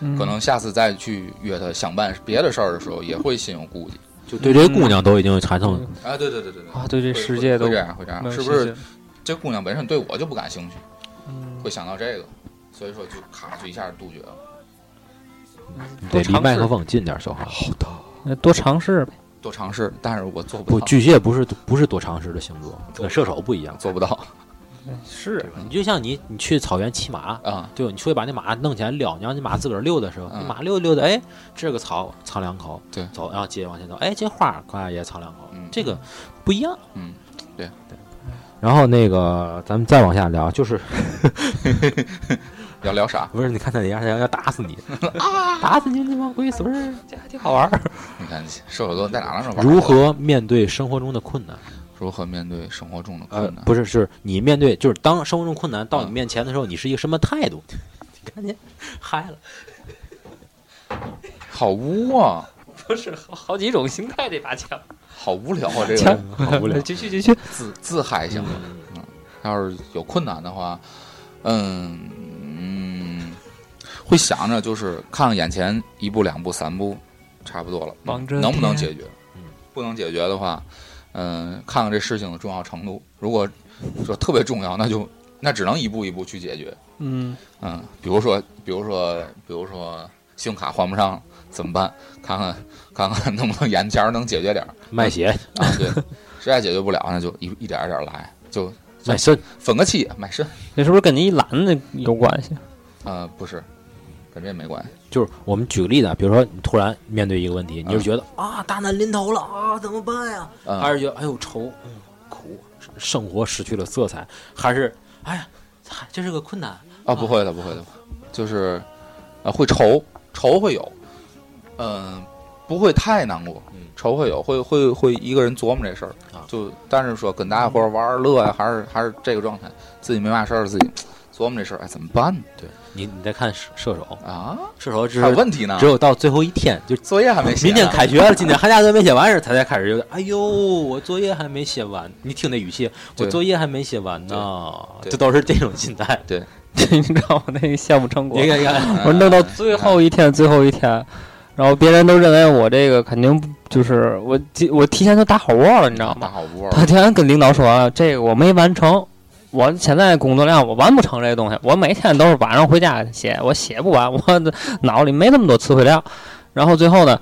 嗯可能下次再去约她相办别的事儿的时候，也会心有顾忌。就对这姑娘都已经产生哎，对对对对对，啊，对这世界都会会这样，会这样，是不是？这姑娘本身对我就不感兴趣，嗯会想到这个，所以说就咔就一下杜绝了。得离麦克风近点说话。那多尝试呗。多尝试，但是我做不，不到，巨蟹不是不是多尝试的星座，跟射手不一样。做不到是你就像你，你去草原骑马，啊。对吧？你出去把那马弄起来撩，你让你马自个儿溜的时候，嗯你马溜着溜的，哎，这个草尝两口，对走，然后接着往前走，哎，这花儿快也尝两口，嗯这个不一样。嗯，对对。然后那个，咱们再往下聊，就是 要聊啥？不是你看他那样，他要要打死你啊，打死你那帮龟孙儿！这还挺好玩儿。你看射手座在哪上玩？如何面对生活中的困难？如何面对生活中的呃困难？，不是，是你面对，就是当生活中困难到你嗯面前的时候，你是一个什么态度？你看你嗨了，好污啊，不是好好几种形态这把枪，好无聊啊！这个好无聊。继续继续。自自嗨型的。嗯，要是有困难的话，嗯嗯，会想着就是看看眼前一步两步三步，差不多了，能不能解决？嗯，不能解决的话，嗯，看看这事情的重要程度。如果说特别重要，那就那只能一步一步去解决。嗯，嗯，比如说，比如说，比如说，信用卡还不上怎么办？看看看看能不能眼前儿能解决点儿卖血、啊？对，实在解决不了，那就一一点儿一点儿来，就卖肾，分个期买肾。那是不是跟你懒的有关系？呃，不是，跟这没关系。就是我们举个例子啊，比如说你突然面对一个问题，你就觉得啊大难临头了啊怎么办呀？嗯还是觉得哎呦愁，嗯苦，生活失去了色彩，还是哎呀，这是个困难。啊，不会的，不会的，就是，啊，会愁，愁会有，嗯、不会太难过，嗯愁会有，会会会一个人琢磨这事儿啊，就但是说跟大家伙儿玩儿乐呀，还是还是这个状态，自己没嘛事儿，自己琢磨这事儿，哎，怎么办呢？对你你再看射射手，啊，射手只还有问题呢只，有到最后一天就。作业还没写呢，明天开学了，今天寒假作业没写完时，他才开始有点，哎呦，我作业还没写完。你听那语气，我作业还没写完呢，这都是这种心态。对你知道我那个项目成果你，看，你看，嗯我弄到最后一天，最后一天，然后别人都认为我这个肯定就是我提我提前就打好窝了，你知道吗？打好窝他提前跟领导说，啊这个我没完成，我现在工作量我完不成这个东西，我每天都是晚上回家写，我写不完，我的脑里没那么多词汇量。然后最后呢，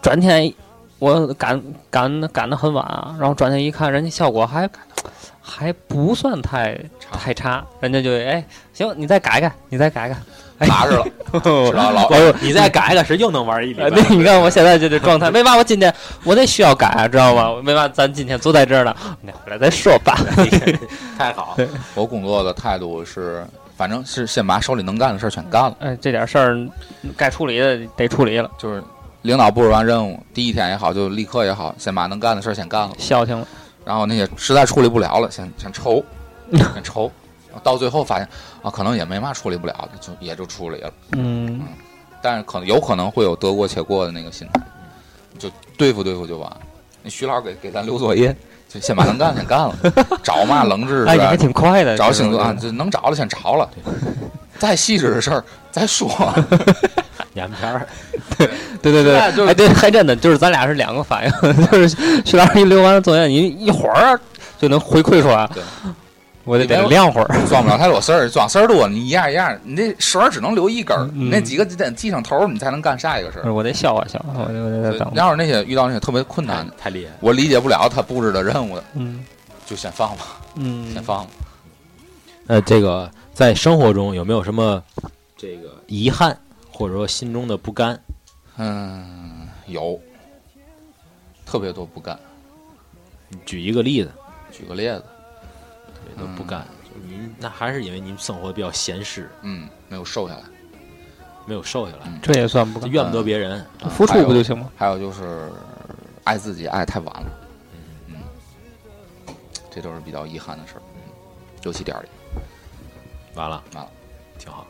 转天我赶赶赶得很晚啊，然后转天一看，人家效果还还不算太太差，人家就哎行，你再改改，你再改改。哎踏实了，知道老哎呦，你再改改是又能玩一礼哎，拜那，。你看我现在这这 状态，没嘛，我今天我得需要改，知道吗？没嘛，咱今天坐在这儿呢，那回来再说吧。太好，我工作的态度是，反正是先把手里能干的事儿全干了，哎，这点事儿该处理的得处理了，就是领导布置完任务，第一天也好，就立刻也好，先把能干的事儿先干了。消停了。然后那些实在处理不了了，先先抽，先抽，到最后发现啊，可能也没嘛处理不了的，就也就处理了。嗯，但是可能有可能会有得过且过的那个心态，就对付对付就完。那徐老师给给咱留作业，就先把能干先干了，找嘛冷知识哎，你还啊，挺快的，找星座啊，就能找的先找了，再细致的事儿再说。眼片儿，对对对，现在就是哎对，还真的就是咱俩是两个反应，就是徐老师一留完了作业，你一会儿就能回馈出来对，我得得晾会儿。装不了太多事儿，装事儿多，你一样一样，你这绳儿只能留一根儿，嗯那几个得系上头儿，你才能干下一个事儿。我得消化消化，我得我得再等。要是那些遇到那些特别困难的，太厉害。我理解不了他布置的任务的，嗯就先放吧，嗯先，放吧。呃，这个在生活中有没有什么这个遗憾，或者说心中的不甘？嗯，有，特别多不甘。举一个例子，举个例子，特别多不甘。就是您那还是因为您生活比较闲适，嗯，没有瘦下来。没有瘦下来，这也算不干，怨不得别人。啊付出不就行吗？还有就是爱自己爱太晚了，嗯，这都是比较遗憾的事儿。嗯，尤其点儿里完了，完了，挺好，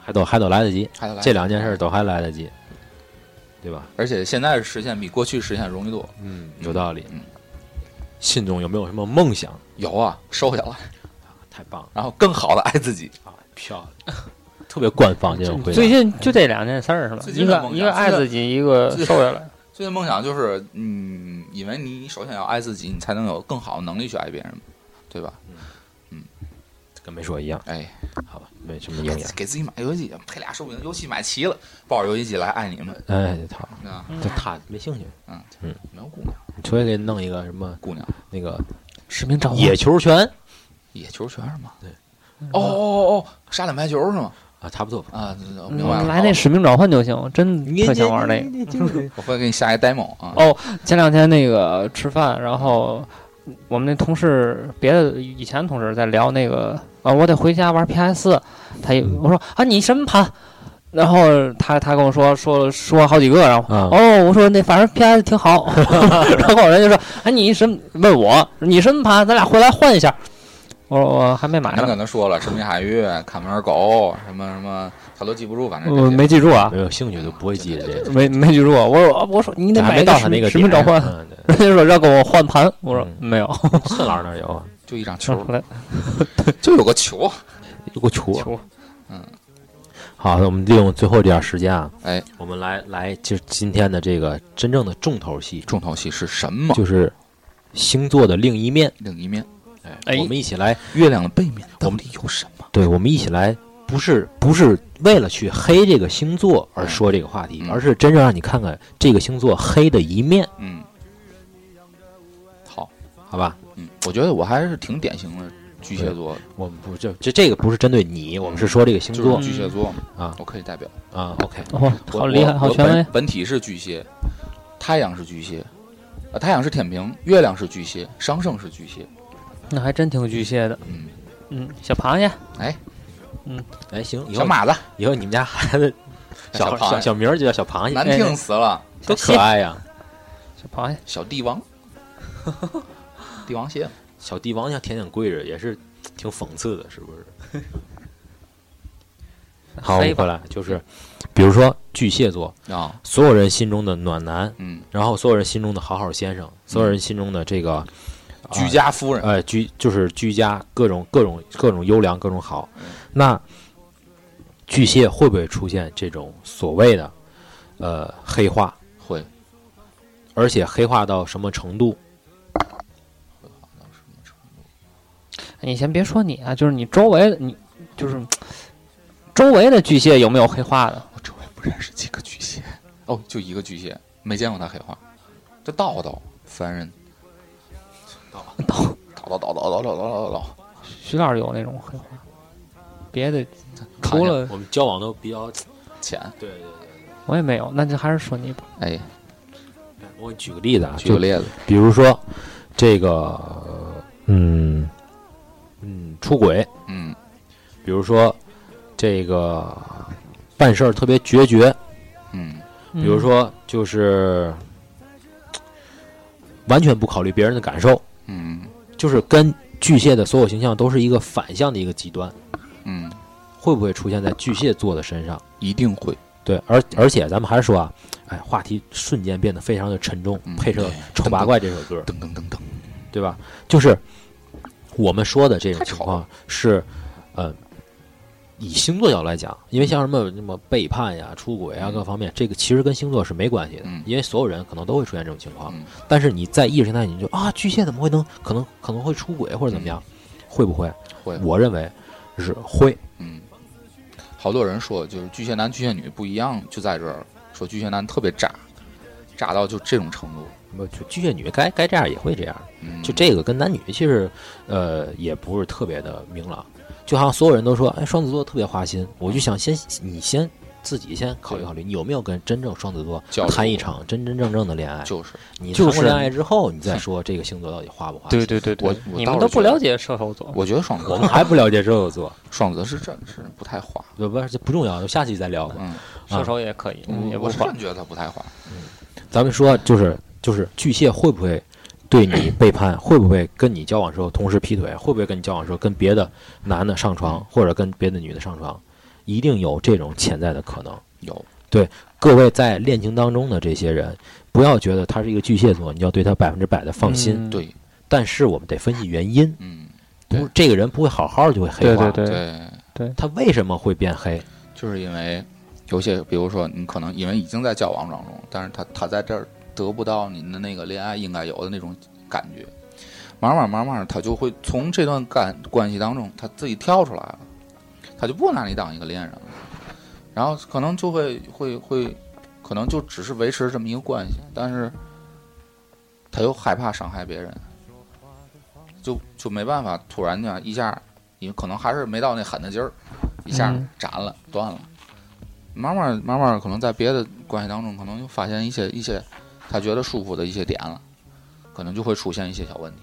还都还都来得及，还得来这两件事都还来得及，对吧？而且现在实现比过去实现容易多。嗯，有道理。嗯，心中有没有什么梦想？有啊，瘦下来，太棒了然后更好的爱自己。啊，漂亮，特别官方这种回答。最近就这两件事儿是吧？一个一个爱自己，一个最瘦下来。最近梦想就是，嗯，因为你首先要爱自己，你才能有更好的能力去爱别人，对吧？嗯跟没说一样，哎，好吧，没什么营养。给自己买游戏机，配俩手柄，游戏买齐了，抱着游戏机来爱你们哎，操，啊！这他没兴趣，嗯嗯没有姑娘，除非给弄一个什么姑娘那个使命召唤野球拳野球拳是吗？对。哦哦哦哦，沙脸排球是吗？啊，差不多。啊，明白了。来那使命召唤就行，真特想玩那个。个。我会给你下一 demo 啊。哦前两天那个吃饭，然后我们那同事，别的以前同事在聊那个啊，我得回家玩 PS。他也我说啊，你什么盘？然后他他跟我说说说好几个，然后、嗯哦，我说那反正 PS 挺好。然后人家说啊，你什么？问我你什么盘？咱俩回来换一下。我说我还没买呢，跟他说了，神秘海域、看门狗，什么什么，他都记不住，反正我没记住啊，没有兴趣都不会记这个。没没记住。我说我说你得还买没到他那个使命召唤。人家说要跟我换盘，我说嗯没有。孙老师那儿有啊，就一张球出，来 就有个球。有个球。球，好，那我们利用最后这点时间啊，哎，我们来来就今天的这个真正的重头戏，重头戏是什么？就是星座的另一面。另一面，哎，哎我们一起来，月亮的背面到底有什么？对，我们一起来，不是不是为了去黑这个星座而说这个话题，嗯而是真正让你看看这个星座黑的一面，嗯，好，好吧？嗯，我觉得我还是挺典型的巨蟹座我们不就这这个不是针对你，我们是说这个星座就是巨蟹座，啊我可以代表。啊。OK，哦，好厉害，好权威本。体是巨蟹，太阳是巨蟹，啊，太阳是天平，月亮是巨蟹，上升是巨蟹。那还真挺巨蟹的。嗯，嗯，小螃蟹，哎行，以后小马子。以后你们家孩子小小小小名儿就叫小螃蟹，难听死了，多可爱呀！小螃蟹，小帝王，帝王蟹。小帝王像天天跪着，也是挺讽刺的，是不是？好，我们回来就是，比如说巨蟹座，啊，所有人心中的暖男，嗯，然后所有人心中的好好先生，所有人心中的这个居家夫人，呃，居就是居家各种各种各种优良各种好，那巨蟹会不会出现这种所谓的呃黑化？会。而且黑化到什么程度？你先别说你啊，就是你周围的你，就是周围的巨蟹有没有黑化的？我周围不认识几个巨蟹，哦，就一个巨蟹，没见过他黑化，这道道烦人，道道道道道道道道道道，徐老师有那种黑化，别的除了我们交往都比较浅，对对对。我也没有，那就还是说你吧。哎，我给你举个例子啊，举个例子，比如说这个，嗯嗯，出轨，嗯。比如说这个办事儿特别决绝，嗯。比如说就是完全不考虑别人的感受，嗯。就是跟巨蟹的所有形象都是一个反向的一个极端，嗯，会不会出现在巨蟹座的身上？一定会，对，而而且咱们还是说啊，哎，话题瞬间变得非常的沉重，嗯配上《丑八怪》这首歌，噔噔噔噔，对吧？就是我们说的这种情况是，呃，以星座角度来讲，因为像什么什么背叛呀、出轨啊嗯各方面，这个其实跟星座是没关系的，嗯因为所有人可能都会出现这种情况。嗯但是你在意识形态，你就啊，巨蟹怎么会能可能可能会出轨或者怎么样？会不会？会，我认为是会。嗯，好多人说就是巨蟹男巨蟹女不一样，就在这儿说巨蟹男特别渣，渣到就这种程度，不，就巨蟹女该该这样也会这样。嗯，就这个跟男女其实，呃，也不是特别的明朗。就好像所有人都说，哎，双子座特别花心，我就想先你先自己先考虑考虑，你有没有跟真正双子座谈一场真真正正的恋爱？就是你谈过恋爱之后，你再说这个星座到底花不花心？对对对我我你们都不了解射手座，我觉得双子我们还不了解射手座，双子是真是不太花，不不，这不重要，就下期再聊吧。嗯，射手也可以，嗯也不花我是真。觉得他不太花，咱们说就是就是巨蟹会不会对你背叛？会不会跟你交往的时候同时劈腿？会不会跟你交往的时候跟别的男的上床，或者跟别的女的上床？一定有这种潜在的可能。有对，各位在恋情当中的这些人，不要觉得他是一个巨蟹座，你要对他百分之百的放心。嗯对，但是我们得分析原因，嗯，不是这个人不会好好就会黑化。对对对，对，他为什么会变黑？就是因为有些，比如说你可能因为已经在交往当中，但是他他在这儿得不到您的那个恋爱应该有的那种感觉，慢慢慢慢他就会从这段感关系当中他自己跳出来了，他就不拿你当一个恋人了，然后可能就会会会，可能就只是维持这么一个关系，但是他又害怕伤害别人，就就没办法突然间一下，因为可能还是没到那狠的劲儿，一下嗯斩了断了。慢慢慢慢，可能在别的关系当中，可能又发现一些一些他觉得舒服的一些点了，可能就会出现一些小问题。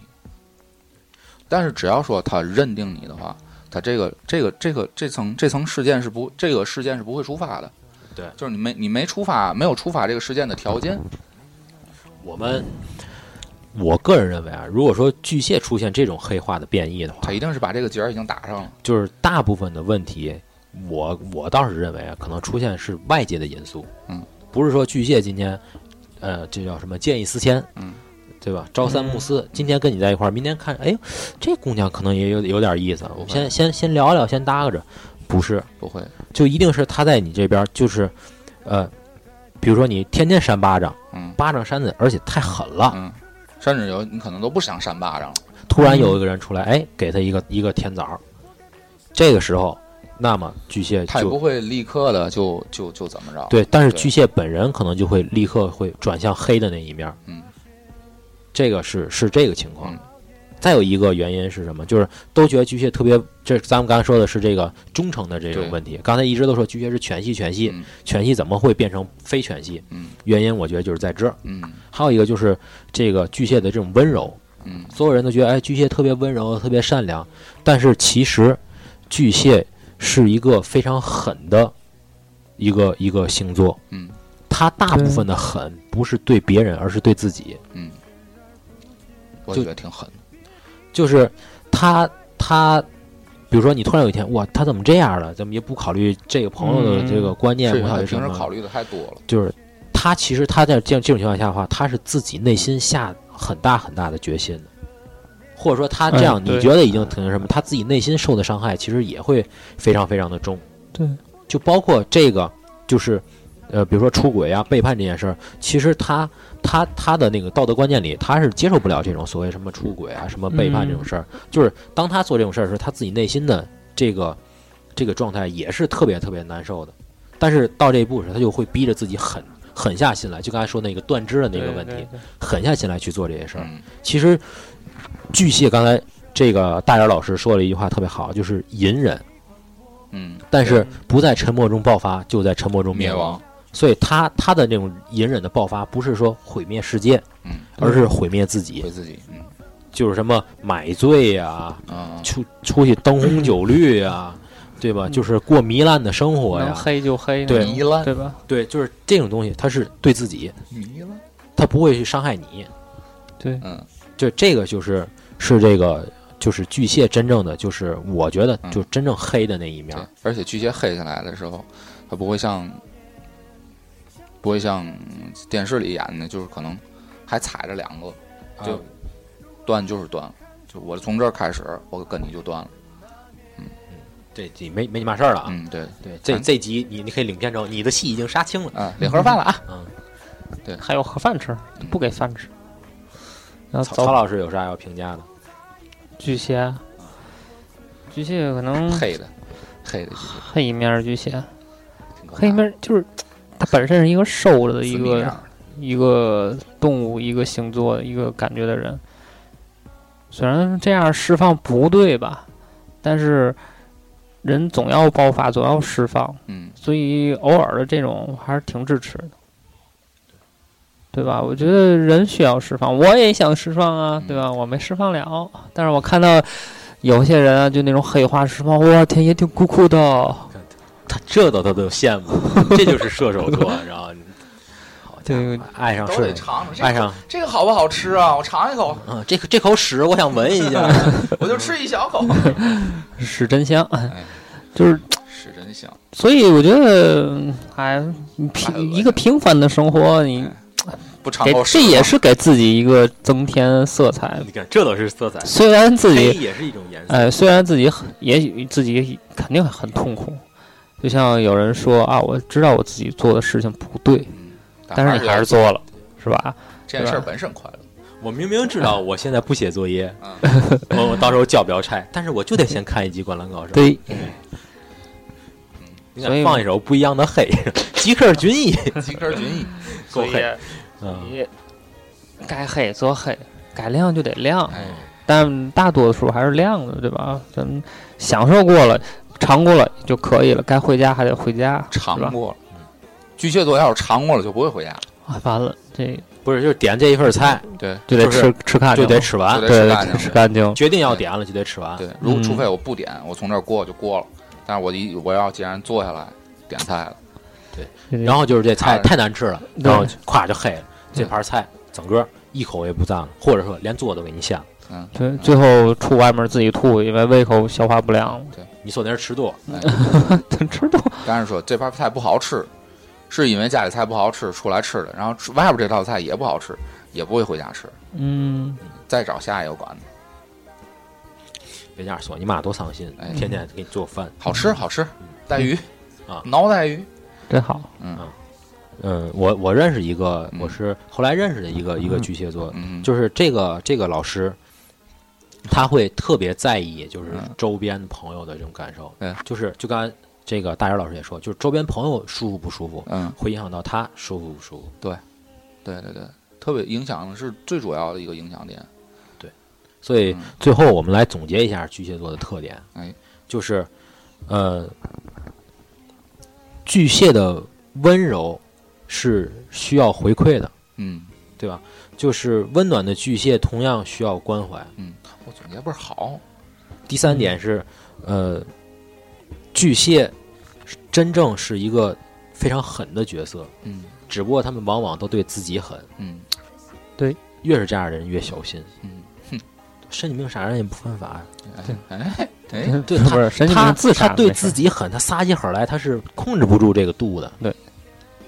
但是只要说他认定你的话，他这个这个这个这层这层事件是不这个事件是不会触发的。对就是你没你没触发没有触发这个事件的条件。我们，我个人认为啊，如果说巨蟹出现这种黑化的变异的话他，一定是把这个结儿已经打上了。就是大部分的问题，我我倒是认为啊，可能出现是外界的因素，嗯，不是说巨蟹今天，呃，这叫什么见异思迁，嗯，对吧？朝三暮四，今天跟你在一块儿，明天看，哎，这姑娘可能也有有点意思，我们先先先聊聊，先搭个着，不是，不会，就一定是他在你这边，就是，呃，比如说你天天扇巴掌，嗯。巴掌扇的，而且太狠了，嗯，甚至有你可能都不想扇巴掌。了。突然有一个人出来，哎，给他一个一个甜枣，这个时候，那么巨蟹他也不会立刻的就就就怎么着。对，但是巨蟹本人可能就会立刻会转向黑的那一面，嗯，这个是是这个情况嗯，再有一个原因是什么？就是都觉得巨蟹特别，这咱们刚才说的是这个忠诚的这种问题。刚才一直都说巨蟹是全系全系，嗯全系怎么会变成非全系？嗯原因我觉得就是在这儿。嗯还有一个就是这个巨蟹的这种温柔，嗯所有人都觉得哎巨蟹特别温柔，特别善良，但是其实巨蟹是一个非常狠的一个一个星座。嗯他大部分的狠不是对别人，而是对自己。嗯，我就觉得挺狠的。就是他他，比如说你突然有一天，哇，他怎么这样了？怎么也不考虑这个朋友的这个观念，是因为不考虑什么？平时考虑的太多了。就是他其实他在这样这种情况下的话，他是自己内心下很大很大的决心的，或者说他这样你觉得已经挺什么，他自己内心受的伤害其实也会非常非常的重。对，就包括这个，就是呃，比如说出轨啊、背叛这件事儿，其实他他他的那个道德观念里，他是接受不了这种所谓什么出轨啊、什么背叛这种事儿。就是当他做这种事儿的时候，他自己内心的这个这个状态也是特别特别难受的。但是到这一步时，他就会逼着自己狠狠下心来，就刚才说那个断肢的那个问题，狠下心来去做这些事儿。嗯其实巨蟹刚才这个大眼老师说了一句话特别好，就是隐忍，嗯，但是不在沉默中爆发，就在沉默中灭亡。亡。所以他他的那种隐忍的爆发，不是说毁灭世界，嗯，而是毁灭自己。毁，自己。嗯。就是什么买醉呀、嗯出出去灯红酒绿呀、对吧？就是过糜烂的生活呀，黑就黑，对。糜烂对吧？对，就是这种东西，它是对自己，糜烂。它不会去伤害你。对，嗯。就这个就是是这个就是巨蟹真正的就是我觉得嗯。就真正黑的那一面。对，，而且巨蟹黑下来的时候，它不会像不会像电视里演的，就是可能还踩着两个，就啊断就是断了。就我从这儿开始，我跟你就断了。这集没没你嘛事儿了啊。嗯，对，对，这这集你你可以领片酬你的戏已经杀青了。啊，领盒饭了啊。嗯，对还有盒饭吃，不给饭吃。然后曹曹老师有啥要评价的？巨蟹，巨蟹可能黑的，黑的，黑一面儿巨蟹，黑一面就是它本身是一个瘦了的一个一个动物、一个星座、一个感觉的人。虽然这样释放不对吧，但是人总要爆发，总要释放，嗯所以偶尔的这种还是挺支持的，对吧？我觉得人需要释放，我也想释放啊，对吧？我没释放了，但是我看到有些人啊，就那种黑化释放，我天，也挺酷酷的。他这都他都羡慕，这就是射手座，然后好家对伙，爱上都得尝尝。爱上这个好不好吃啊？我尝一口，嗯，这这口屎我想闻一下。我就吃一小口。屎真香，哎就是屎真香。所以我觉得，哎，平一个平凡的生活，你不尝给口屎这也是给自己一个增添色彩。你看，这都是色彩，虽然自己，也是一种颜色。哎，虽然自己很，也许自己肯定很痛苦，就像有人说啊，我知道我自己做的事情不对，嗯，但是你还是做了，是吧？这件事儿本身快乐。我明明知道我现在不写作业，嗯我我到时候交不了差，但是我就得先看一集《灌篮高手》。对，你所以放一首不一样的黑，吉克隽逸，吉克隽逸，够黑嗯，你该黑则黑，该亮就得亮，哎，但大多数还是亮的，对吧？咱们享受过了，尝过了就可以了，该回家还得回家，尝过了。巨蟹座要是尝过了，就不会回家了。啊，完了，这不是就是点这一份菜对，就得吃吃干净就，得吃完对，吃干净。决定要点了就得吃完。对，如嗯。除非我不点，我从这儿过就过了。但是我一我要既然坐下来点菜了，对然后就是这菜太难吃了，然后咵就黑了，这盘菜整个一口也不占了，或者说连做都给你掀了。嗯，对，最后出外面自己吐，因为胃口消化不良，你说那是吃多，吃多但是说这盘菜不好吃，是因为家里菜不好吃出来吃的，然后外边这道菜也不好吃，也不会回家吃，嗯，再找下一个馆子。别这样说，你妈多伤心哎，天天给你做饭。好吃好吃，带鱼啊脑带鱼，真好。嗯嗯，我我认识一个，嗯我是后来认识的一个一个巨蟹座，嗯，就是这个这个老师，他会特别在意就是嗯。周边朋友的这种感受。嗯，就是就刚才这个大眼老师也说，就是周边朋友舒服不舒服，嗯，会影响到他舒服不舒服。对对对对，特别影响是最主要的一个影响点。对所以嗯。最后我们来总结一下巨蟹座的特点，哎，就是呃，巨蟹的温柔是需要回馈的，嗯。对吧？就是温暖的巨蟹同样需要关怀。嗯，我总结倍儿好。第三点是，呃，巨蟹真正是一个非常狠的角色，嗯只不过他们往往都对自己狠，嗯对越是这样的人越小心。嗯，哼神经病杀人也不犯法，哎哎哎，对不是神经病自杀他对自己狠，他撒起狠来他是控制不住这个度的，对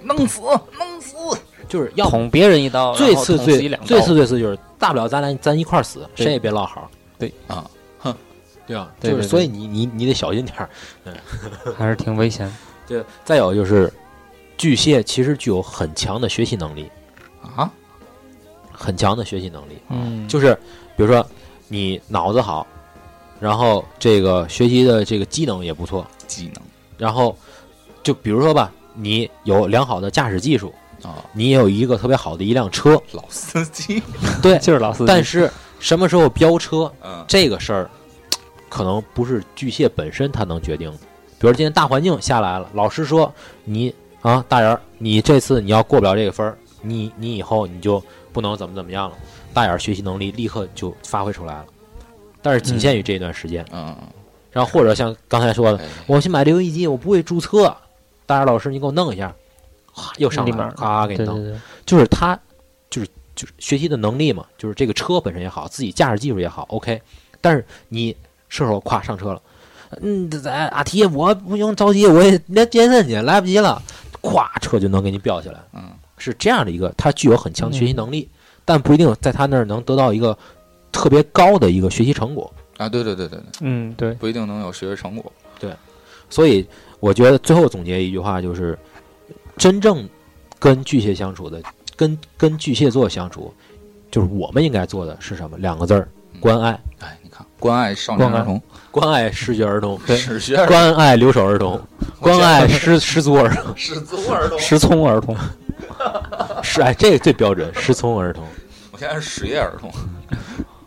弄死弄死！就是要捅别人一刀，最次最最次最次就是大不了咱俩咱一块儿死，谁也别落好。对啊，哼，对啊？就是所以你你你得小心点儿。还是挺危险的。对，再有就是巨蟹其实具有很强的学习能力，啊，很强的学习能力。嗯，就是比如说你脑子好，然后这个学习的这个机能也不错，技能然后就比如说吧，你有良好的驾驶技术，啊，你也有一个特别好的一辆车，老司机。对，就是老司机。但是什么时候飙车嗯这个事儿，可能不是巨蟹本身他能决定的。比如今天大环境下来了，老师说你啊，大眼儿，你这次你要过不了这个分儿，你你以后你就不能怎么怎么样了。大眼儿学习能力立刻就发挥出来了，但是仅限于这一段时间。嗯，然后或者像刚才说的，哎我去买这游戏机，我不会注册，大眼老师你给我弄一下，哗又上来了，咔给你弄。对对对，就是他，就是就是学习的能力嘛，就是这个车本身也好，自己驾驶技术也好，OK。但是你射手咵上车了，嗯，咱阿提我不用着急，我也连健身去，来不及了，咵车就能给你飙起来，嗯，是这样的一个，他具有很强的学习能力，但不一定在他那儿能得到一个特别高的一个学习成果。啊，对对对对对，嗯对，不一定能有学习成果。对所以我觉得最后总结一句话就是，真正跟巨蟹相处的，跟跟巨蟹座相处，就是我们应该做的是什么？两个字儿：关爱，哎，你看，关爱少年儿童，关爱失学儿童，失学关爱留守儿童，关爱失失足儿童，失足儿童。失聪儿童。是哎，这个最标准，失聪儿童。我现在是失业儿童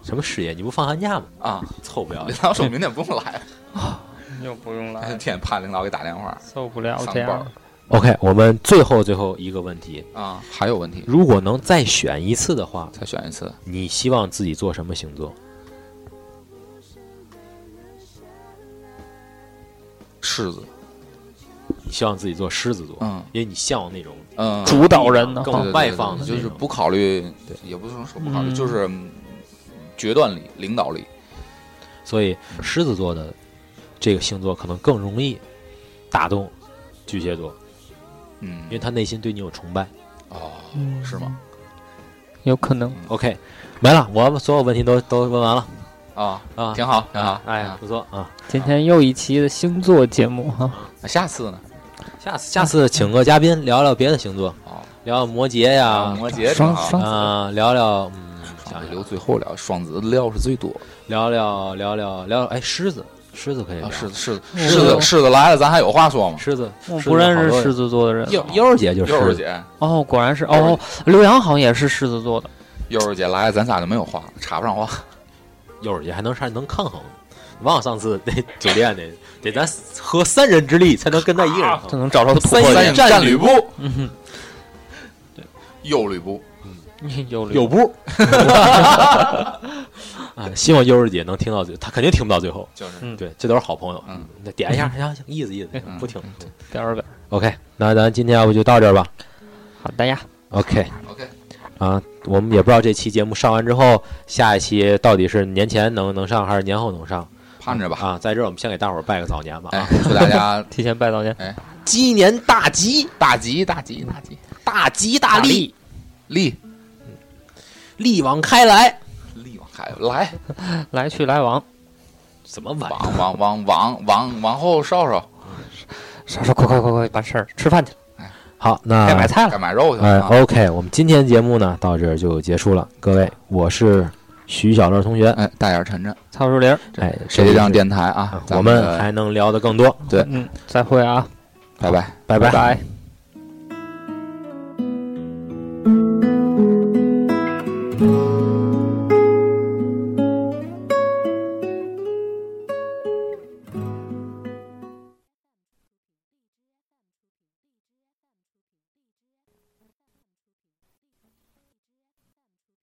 什么失业？你不放寒假吗？啊！凑不要脸！领导说明天不用来了，又不用来天天怕领导给打电话凑不了上班这样。OK，我们最后最后一个问题，啊。还有问题，如果能再选一次的话，再选一次。你希望自己做什么星座？狮子，你希望自己做狮子座，嗯因为你向往那种嗯，主导人呢？更外放的就是不考虑对，也不是说不考虑，嗯就是嗯决断力、领导力。所以狮子座的这个星座可能更容易打动巨蟹座，嗯因为他内心对你有崇拜。哦，嗯是吗？有可能。OK，没了，我们所有问题都都问完了啊，啊，挺好，挺好。哎呀，不错啊。今天又一期的星座节目哈，那下次呢？下次下次请个嘉宾聊聊别的星座，哦，聊聊摩羯呀，摩羯挺好。双双啊，聊聊嗯，想留最后聊，双子的料是最多。聊聊聊聊聊，哎，狮子，狮子可以狮子，狮子，嗯狮子，狮子来了，咱还有话说吗？狮子，我不认识狮子子座的人。悠悠儿姐就是狮子，悠儿姐，哦，果然是哦，刘洋好像也是狮子座的。悠儿姐来了，咱仨就没有话了，插不上话。悠儿姐还能啥能抗衡。忘了上次那酒店那，得咱合三人之力才能跟他一个人这衡。能找着突三人破点。战吕布，嗯哼，忧吕布，有有不。啊，希望悠儿姐能听到最，她肯定听不到最后。就是嗯对，这都是好朋友。嗯，那点一下，行行，意思意思嗯，不听。点儿点儿。OK，那咱今天要不就到这儿吧。好的呀，OK，OK，啊，我们也不知道这期节目上完之后，下一期到底是年前能能上还是年后能上盼着吧。啊？在这儿我们先给大伙儿拜个早年吧。祝大家 提前拜早年。哎鸡年大吉，大吉大吉大吉大吉大利，利力往开来。力往开来，来去来往，怎么？往往往往往往后稍稍，啥时候快快快快办事儿，吃饭去，好，那该买菜了。该买肉去哎了哎。，OK，我们今天节目呢到这儿就结束了。各位，我是徐小乐同学。哎，大眼晨晨，曹树林儿，哎，谁这张，电台啊？我们还能聊得更多。对嗯，再会啊，拜拜。拜拜拜。